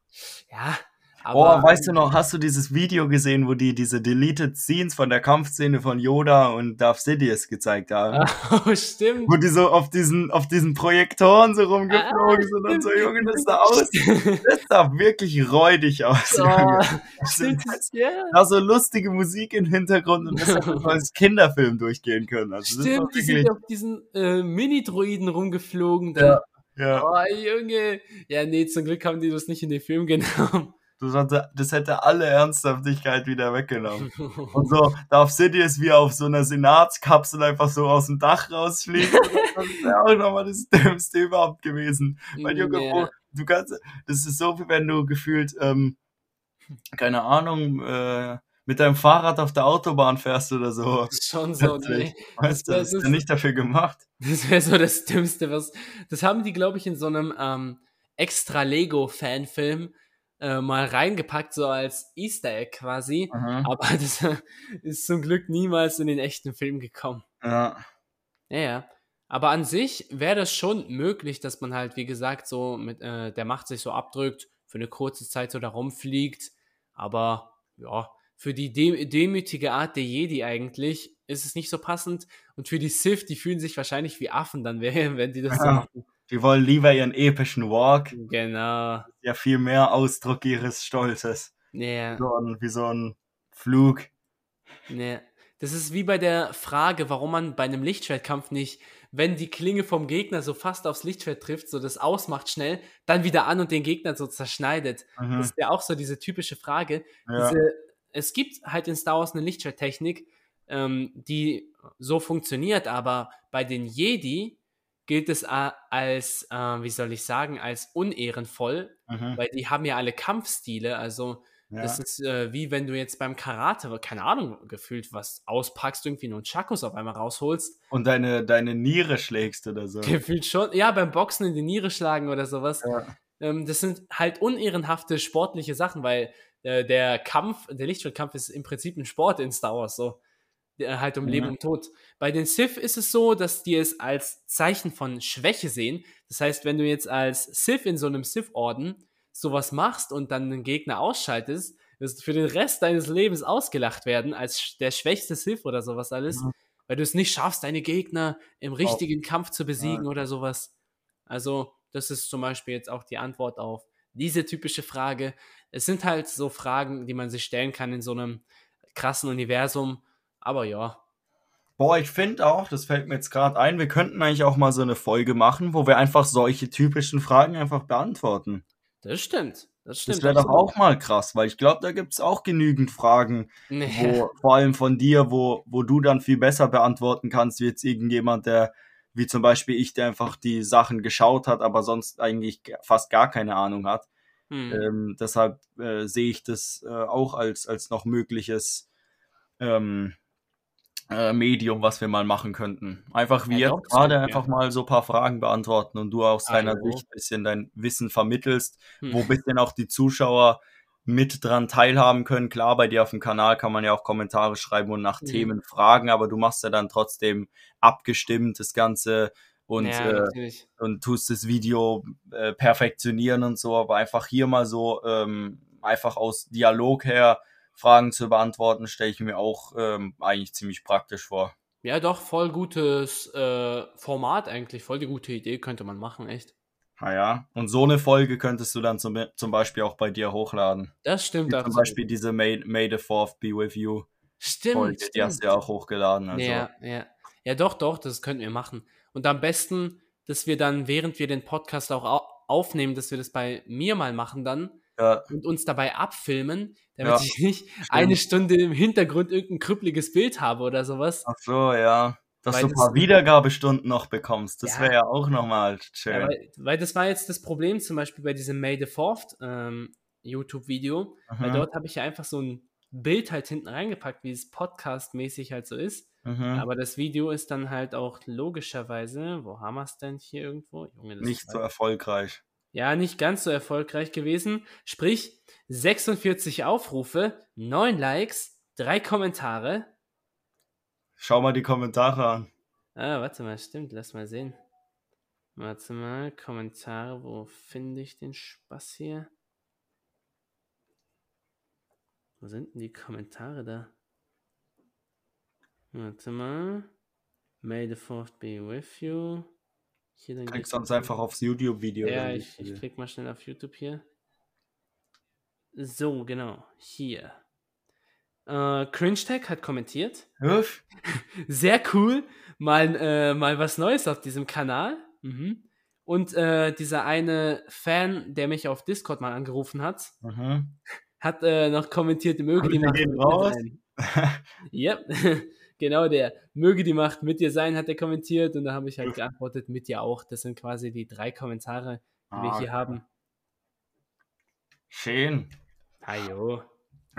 Ja, Oh, aber weißt du noch, hast du dieses Video gesehen, wo die diese Deleted Scenes von der Kampfszene von Yoda und Darth Sidious gezeigt haben? oh, stimmt. Wo die so auf diesen, auf diesen Projektoren so rumgeflogen sind und so, Junge, das sah aus. Das sah wirklich räudig aus. Oh, stimmt, ja. Da so lustige Musik im Hintergrund und das hätte so als Kinderfilm durchgehen können. Also das Stimmt, die sind auf diesen äh, Mini-Droiden rumgeflogen. Da. ja. Oh, Junge. Ja, nee, zum Glück haben die das nicht in den Film genommen. Das hätte, das hätte alle Ernsthaftigkeit wieder weggenommen. Und so Darth Sidious wie auf so einer Senatskapsel einfach so aus dem Dach rausfliegt. Das wäre auch nochmal das Dümmste überhaupt gewesen. Weil Junge, Ja. wo, du kannst, das ist so, wie wenn du gefühlt, ähm, keine Ahnung, äh, mit deinem Fahrrad auf der Autobahn fährst oder so. Schon so, nee. Weißt du, Das ist- ja nicht dafür gemacht. Das wäre so das Dümmste, was. Das haben die, glaube ich, in so einem ähm, extra Lego-Fanfilm äh, mal reingepackt, so als Easter Egg quasi. Aber das ist zum Glück niemals in den echten Film gekommen. Ja. Ja, ja. Aber an sich wäre das schon möglich, dass man halt, wie gesagt, so mit äh, der Macht sich so abdrückt, für eine kurze Zeit so da rumfliegt. Aber ja, für die de demütige Art der Jedi eigentlich ist es nicht so passend. Und für die Sith, die fühlen sich wahrscheinlich wie Affen dann, wenn wenn die das so Ja. machen. Die wollen lieber ihren epischen Walk. Genau. Ja, viel mehr Ausdruck ihres Stolzes. So ein, wie so ein Flug. nee. Das ist wie bei der Frage, warum man bei einem Lichtschwertkampf nicht, wenn die Klinge vom Gegner so fast aufs Lichtschwert trifft, so das ausmacht schnell, dann wieder an und den Gegner so zerschneidet. Mhm. Das ist ja auch so diese typische Frage. Ja. Diese, es gibt halt in Star Wars eine Lichtschwerttechnik, ähm, die so funktioniert, aber bei den Jedi gilt es a- als, äh, wie soll ich sagen, als unehrenvoll, Mhm. weil die haben ja alle Kampfstile, also Ja. das ist äh, wie wenn du jetzt beim Karate, keine Ahnung, gefühlt was auspackst, irgendwie nur einen Chakus auf einmal rausholst. Und deine, deine Niere schlägst oder so. Gefühlt schon, ja, beim Boxen in die Niere schlagen oder sowas. Ja. Ähm, das sind halt unehrenhafte sportliche Sachen, weil äh, der Kampf, der Lichtschwertkampf ist im Prinzip ein Sport in Star Wars, so. Der, halt um. Leben und Tod. Bei den Sith ist es so, dass die es als Zeichen von Schwäche sehen. Das heißt, wenn du jetzt als Sith in so einem Sith-Orden sowas machst und dann einen Gegner ausschaltest, wirst du für den Rest deines Lebens ausgelacht werden als der schwächste Sith oder sowas alles, Mhm. weil du es nicht schaffst, deine Gegner im richtigen Kampf zu besiegen oder sowas. Also, das ist zum Beispiel jetzt auch die Antwort auf diese typische Frage. Es sind halt so Fragen, die man sich stellen kann in so einem krassen Universum. Aber ja, Boah, ich finde auch, das fällt mir jetzt gerade ein, wir könnten eigentlich auch mal so eine Folge machen, wo wir einfach solche typischen Fragen einfach beantworten. das stimmt. Das stimmt. Das wäre doch auch mal krass, weil ich glaube, da gibt's auch genügend Fragen, Nee. wo, vor allem von dir, wo, wo du dann viel besser beantworten kannst, wie jetzt irgendjemand, der, wie zum Beispiel ich, der einfach die Sachen geschaut hat, aber sonst eigentlich ge- fast gar keine Ahnung hat. Hm. Ähm, deshalb äh, sehe ich das äh, auch als, als noch mögliches ähm, äh, Medium, was wir mal machen könnten. Einfach wie Ja, jetzt gerade einfach mal so ein paar Fragen beantworten und du aus deiner Hallo. Sicht ein bisschen dein Wissen vermittelst, Hm. wo ein bisschen auch die Zuschauer mit dran teilhaben können. Klar, bei dir auf dem Kanal kann man ja auch Kommentare schreiben und nach Mhm. Themen fragen, aber du machst ja dann trotzdem abgestimmt das Ganze und ja, äh, und tust das Video äh, perfektionieren und so, aber einfach hier mal so ähm, einfach aus Dialog her Fragen zu beantworten, stelle ich mir auch ähm, eigentlich ziemlich praktisch vor. Ja, doch, voll gutes äh, Format eigentlich, voll die gute Idee könnte man machen, echt. Naja, und so eine Folge könntest du dann zum, zum Beispiel auch bei dir hochladen. Das stimmt Wie zum. Beispiel diese May, May the Fourth be with you Stimmt, Folge, die hast du ja auch hochgeladen. Also. Ja, ja. Ja, doch, doch, das könnten wir machen. Und am besten, dass wir dann, während wir den Podcast auch au aufnehmen, dass wir das bei mir mal machen dann Ja, und uns dabei abfilmen, damit Ja, ich nicht eine Stunde im Hintergrund irgendein krüppeliges Bild habe oder sowas. ach so, ja. Dass Weil du ein paar Wiedergabestunden noch bekommst, das Ja. wäre ja auch nochmal schön. Weil, weil das war jetzt das Problem zum Beispiel bei diesem May the Fourth ähm, YouTube-Video, weil Mhm, dort habe ich ja einfach so ein Bild halt hinten reingepackt, wie es Podcast-mäßig halt so ist. mhm. Aber das Video ist dann halt auch logischerweise, wo haben wir es denn hier irgendwo? Junge, das Nicht so halt- erfolgreich. Ja, nicht ganz so erfolgreich gewesen. Sprich, 46 Aufrufe, 9 Likes, 3 Kommentare. Schau mal die Kommentare an. Ah, warte mal, stimmt, lass mal sehen. Warte mal, Kommentare, wo finde ich den Spaß hier? Wo sind denn die Kommentare da? Warte mal. May the fourth be with you. Hier, dann Klick sonst einfach aufs YouTube-Video. Ja, ich, ich klick mal schnell auf YouTube hier. So, genau. Hier. Äh, Cringe Tag hat kommentiert. Hüff. Sehr cool. Mal, äh, mal was Neues auf diesem Kanal. Mhm. Und äh, dieser eine Fan, der mich auf Discord mal angerufen hat, mhm. hat äh, noch kommentiert, möge die mit raus. yep. Genau der. Möge die Macht mit dir sein, hat er kommentiert. Und da habe ich halt geantwortet, mit dir auch. Das sind quasi die drei Kommentare, die ah, wir hier okay. haben. Schön. Hajo.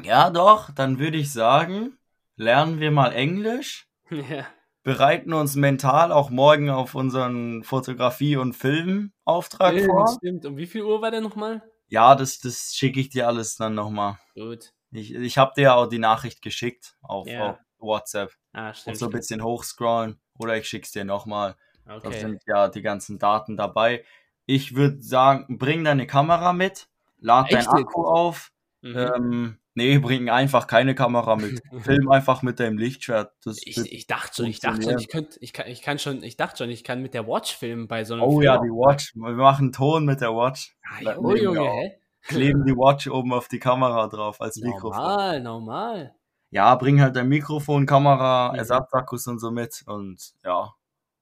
Ja, doch, dann würde ich sagen, lernen wir mal Englisch. Ja bereiten uns mental auch morgen auf unseren Fotografie- und Filmauftrag ja, vor. Stimmt. Um wie viel Uhr war der nochmal? Ja, das, das schicke ich dir alles dann nochmal. Gut. Ich, ich habe dir ja auch die Nachricht geschickt auf, ja. auf WhatsApp. Ah, stimmt. Und so ein bisschen hochscrollen oder ich schicke es dir nochmal. Okay. Da sind ja die ganzen Daten dabei. Ich würde sagen, bring deine Kamera mit, lad Echt? dein Akku auf. Mhm. Ähm, Nee, bring einfach keine Kamera mit. Film einfach mit deinem Lichtschwert. Das ich, ich dachte schon, ich dachte schon, ich könnte, ich kann, ich kann schon, ich dachte schon, ich kann mit der Watch filmen bei so einem Oh Film. ja, die Watch. Wir machen Ton mit der Watch. Ah, oh Junge, hä? Kleben die Watch oben auf die Kamera drauf als Mikrofon. Normal, normal. Ja, bring halt dein Mikrofon, Kamera. Ersatzakkus und so mit und ja,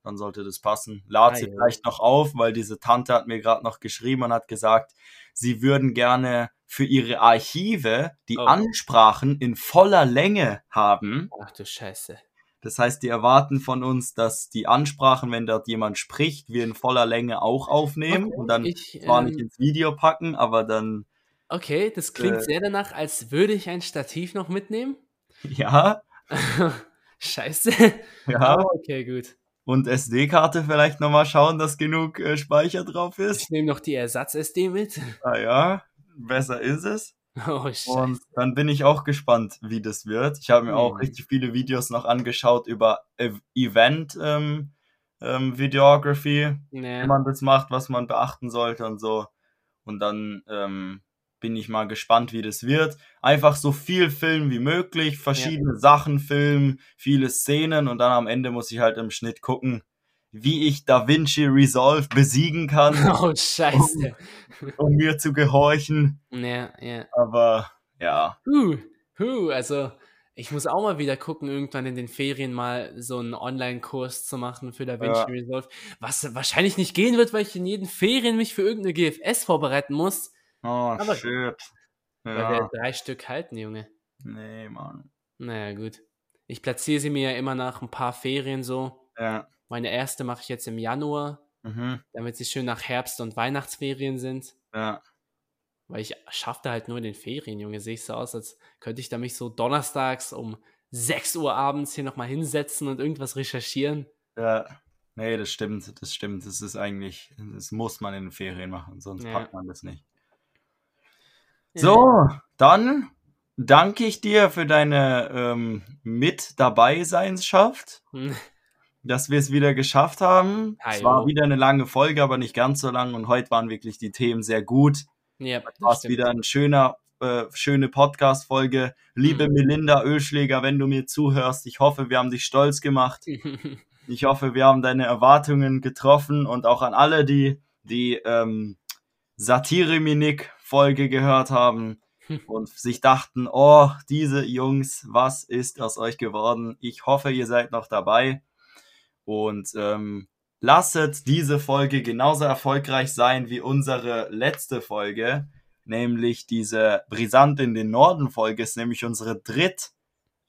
dann sollte das passen. Lad ah, sie vielleicht noch auf, weil diese Tante hat mir gerade noch geschrieben und hat gesagt, sie würden gerne für ihre Archive die oh. Ansprachen in voller Länge haben. Ach du Scheiße. Das heißt, die erwarten von uns, dass die Ansprachen, wenn dort jemand spricht, wir in voller Länge auch aufnehmen okay, und dann ich, zwar ähm, nicht ins Video packen, aber dann. Okay, das klingt äh, sehr danach, als würde ich ein Stativ noch mitnehmen. Ja. Scheiße. Ja. Oh, okay, gut. Und SD-Karte vielleicht nochmal schauen, dass genug äh, Speicher drauf ist. Ich nehme noch die Ersatz-SD mit. Ah ja besser ist es. Oh, Scheiße. Und dann bin ich auch gespannt, wie das wird. Ich habe mir mhm. auch richtig viele Videos noch angeschaut über Event ähm, ähm, Videography, nee. wie man das macht, was man beachten sollte und so. Und dann ähm, bin ich mal gespannt, wie das wird. Einfach so viel filmen wie möglich, verschiedene ja. Sachen filmen, viele Szenen und dann am Ende muss ich halt im Schnitt gucken, wie ich Da Vinci Resolve besiegen kann. Oh, scheiße. Um, um mir zu gehorchen. Ja, ja. Aber ja. Huh, huh, also ich muss auch mal wieder gucken, irgendwann in den Ferien mal so einen Online-Kurs zu machen für Da Vinci ja. Resolve. Was wahrscheinlich nicht gehen wird, weil ich in jeden Ferien mich für irgendeine GFS vorbereiten muss. Oh, Aber shit. Ja. Drei Stück halten, Junge. Nee, Mann. Naja, gut. Ich platziere sie mir ja immer nach ein paar Ferien so. Ja. Meine erste mache ich jetzt im Januar, mhm. damit sie schön nach Herbst- und Weihnachtsferien sind. Ja. Weil ich schaffte halt nur in den Ferien, Junge. Sehe ich so aus, als könnte ich da mich so donnerstags um 6 Uhr abends hier nochmal hinsetzen und irgendwas recherchieren. Ja. Nee, das stimmt, das stimmt. Das ist eigentlich, das muss man in den Ferien machen, sonst ja. packt man das nicht. So, dann danke ich dir für deine ähm, Mit dabei Seinschaft. dass wir es wieder geschafft haben. Hi, es war wieder eine lange Folge, aber nicht ganz so lang. Und heute waren wirklich die Themen sehr gut. Ja, war es wieder ein schöner, äh, schöne Podcast-Folge. Liebe mhm. Melinda Ölschläger, wenn du mir zuhörst, ich hoffe, wir haben dich stolz gemacht. ich hoffe, wir haben deine Erwartungen getroffen und auch an alle, die die ähm, Satire-Minik-Folge gehört haben und sich dachten, oh, diese Jungs, was ist aus euch geworden? Ich hoffe, ihr seid noch dabei. Und ähm, lasset diese Folge genauso erfolgreich sein wie unsere letzte Folge, nämlich diese Brisant in den Norden Folge ist nämlich unsere dritt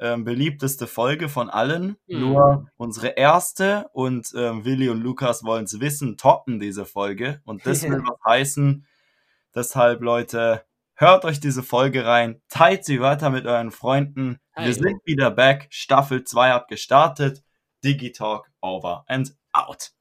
ähm, beliebteste Folge von allen. Mhm. Nur unsere erste und ähm, Willi und Lukas wollen es wissen, toppen diese Folge. Und das will was heißen. Deshalb, Leute, hört euch diese Folge rein, teilt sie weiter mit euren Freunden. Hi. Wir sind wieder back. Staffel 2 hat gestartet. Digitalk over and out.